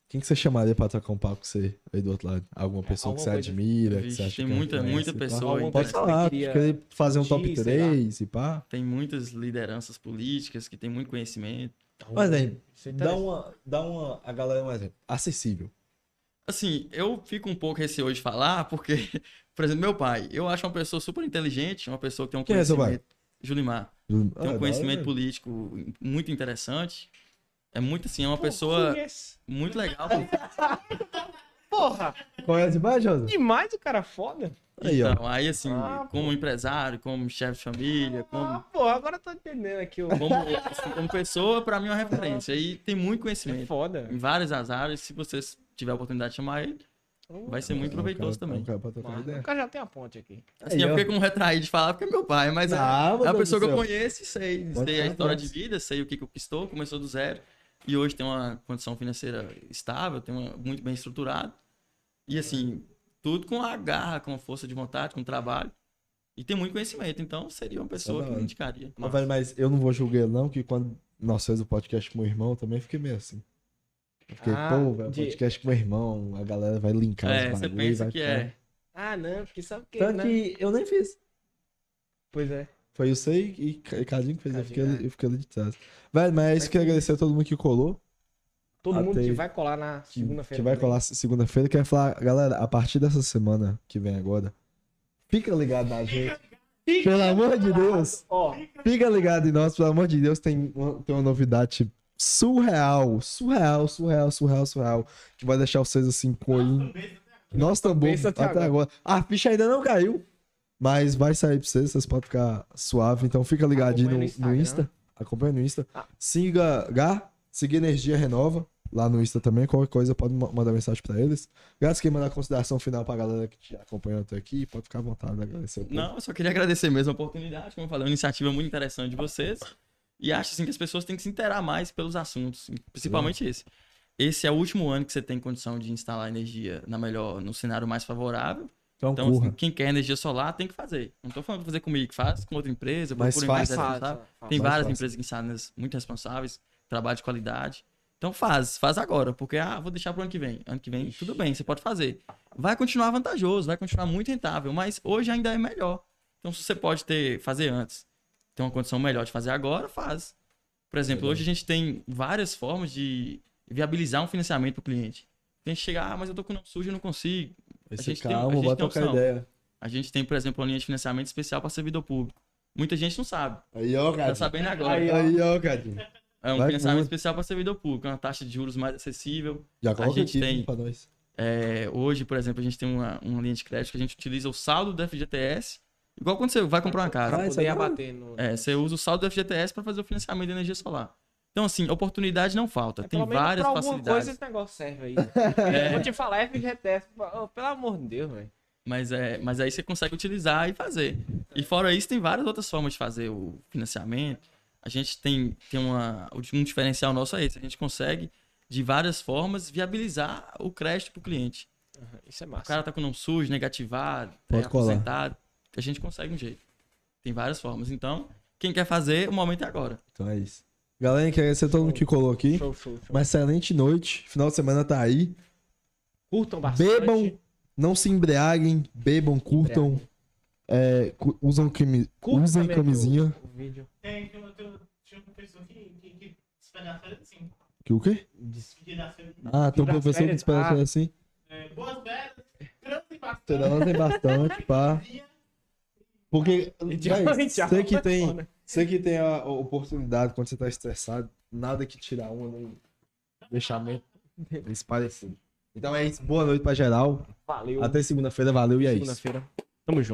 Quem que você chamaria pra trocar um papo com você aí do outro lado? Alguma pessoa que você alguma admira, que Vixe, você acha tem que é muita- muita pessoa Alguma Pode que falar, você queria fazer um top curtir, sei lá. 3 e pá. Tem muitas lideranças políticas que têm muito conhecimento. Mas aí, Isso é dá uma, dá uma, a galera um exemplo, acessível. Assim, eu fico um pouco receoso de falar, porque, [laughs] por exemplo, meu pai, eu acho uma pessoa super inteligente, uma pessoa que tem um Quem é seu conhecimento. Julimar. Tem Ah, um da conhecimento político muito interessante. É muito assim, é uma Pô, pessoa muito legal. [laughs] Porra. Conhece mais, José? demais o cara foda. Aí, ó. Então, aí assim, Ah, como empresário, como chefe de família, Ah, como, porra, agora eu tô entendendo aqui. O... como, assim, como pessoa, pra mim é uma referência. E tem muito É conhecimento. foda. Em várias as áreas, se você tiver a oportunidade de chamar ele, vai ser muito É proveitoso é também. cara pra trocar ideia. o cara já tem a ponte aqui. Assim, Aí, eu ó. fiquei com retraído de falar porque é meu pai, mas é- Ah, meu é a Deus pessoa do que eu céu. conheço, sei, Pode sei a falar, história pode. de vida, sei o que que conquistou, começou do zero. E hoje tem uma condição financeira estável, tem uma, muito bem estruturado. E assim, tudo com a garra, com a força de vontade, com o trabalho. E tem muito conhecimento, então seria uma pessoa que me indicaria. Mas, velho, mas eu não vou julgar ele, não, que quando nós fizemos o podcast com o meu irmão, eu também fiquei meio assim. Eu fiquei, Ah, pô, velho, de- podcast com o meu irmão, a galera vai linkar É, os você bagulho, pensa vai que ficar- é. Ah, não, porque sabe o que, Tanto né? que eu nem fiz. Pois é. Foi Sei e Ca- Cadinho que fez, eu Cadinho, fiquei, é. ali, eu fiquei ali de trás. Velho, mas é isso, queria agradecer a todo mundo que colou, Todo mundo Até- que vai colar na segunda-feira. que vai também. colar segunda-feira. Quer falar, galera, a partir dessa semana que vem agora, fica ligado na gente. Pelo amor de Deus. Ó, Fica ligado em nós, pelo amor de Deus, tem uma, tem uma novidade surreal, surreal, surreal, surreal, surreal, que vai deixar vocês assim com. Nós também, até, até agora. A ficha ainda não caiu, mas vai sair pra vocês, vocês podem ficar suave. Então fica ligadinho no, no. Insta, acompanha no Insta. Ah. Siga Gá, siga Energia Renova, lá no Insta também, qualquer coisa pode ma- mandar mensagem pra eles. Graças quem mandar consideração final pra galera que te acompanhou até aqui, pode ficar à vontade, agradecer. Não, eu só queria agradecer mesmo a oportunidade, como eu falei, uma iniciativa muito interessante de vocês. E acho assim que as pessoas têm que se inteirar mais pelos assuntos, principalmente esse. Esse é o último ano que você tem condição de instalar energia na melhor, no cenário mais favorável. Então, Então, assim, quem quer energia solar tem que fazer. Não tô falando pra fazer comigo, que faz com outra empresa, procura empresa responsável. Tem várias fácil. empresas guinçadas muito responsáveis, trabalho de qualidade. Então faz, faz agora, porque ah, vou deixar pro ano que vem. Ano que vem, tudo bem, você pode fazer. Vai continuar vantajoso, vai continuar muito rentável, mas hoje ainda é melhor. Então se você pode ter fazer antes, ter uma condição melhor de fazer agora, faz. Por exemplo, hoje a gente tem várias formas de viabilizar um financiamento para o cliente. A gente chega, ah, mas eu tô com o nome sujo e não consigo. Aí a gente tem- a calma, gente tem opção. ideia. A gente tem, por exemplo, uma linha de financiamento especial para servidor público. Muita gente não sabe. Aí, ó, Tá cara. sabendo agora. Aí, ó. Aí, ó, Cadinho. É um Vai financiamento fundo. especial para servidor público, é uma taxa de juros mais acessível. Já coloca gente aqui tem- pra nós. É, hoje, por exemplo, a gente tem uma, uma linha de crédito que a gente utiliza o saldo do FGTS, igual quando você vai comprar uma casa. Ah, Pra isso poder é abater no. É, você usa o saldo do FGTS para fazer o financiamento de energia solar. Então, assim, oportunidade não falta. É, tem pelo menos várias pra alguma facilidades. coisa esse negócio serve aí. [laughs] É. Vou te falar, FGTS, oh, pelo amor de Deus, velho. Mas, é, mas aí você consegue utilizar e fazer. E fora isso, tem várias outras formas de fazer o financiamento. A gente tem, tem uma, um diferencial nosso é esse. A gente consegue, de várias formas, viabilizar o crédito para o cliente. Isso é O massa. cara tá com o nome sujo, negativado, Pode é aposentado. A gente consegue um jeito. Tem várias formas. Então, quem quer fazer, o momento é agora. Então é isso. Galera, queria agradecer a todo mundo que colou aqui. Show, show, show. Uma excelente noite. Final de semana tá aí. Curtam bastante. Bebam, não se embriaguem. Bebam, curtam. É, usam, cami usem camisinha. Vídeo. Tem, tem, tem, tinha um professor que, que, que férias assim. Que o quê? Férias. Ah, tem um professor que Ah. assim. É, boas férias, cansem bastante. Tem bastante, pá. Porque, véi, tchau. você que tem, você que tem a oportunidade quando você tá estressado, nada que tirar uma nem deixamento parecido. Então é isso. Boa noite pra geral. Valeu. Até segunda-feira. Valeu e é isso. segunda-feira. Tamo junto.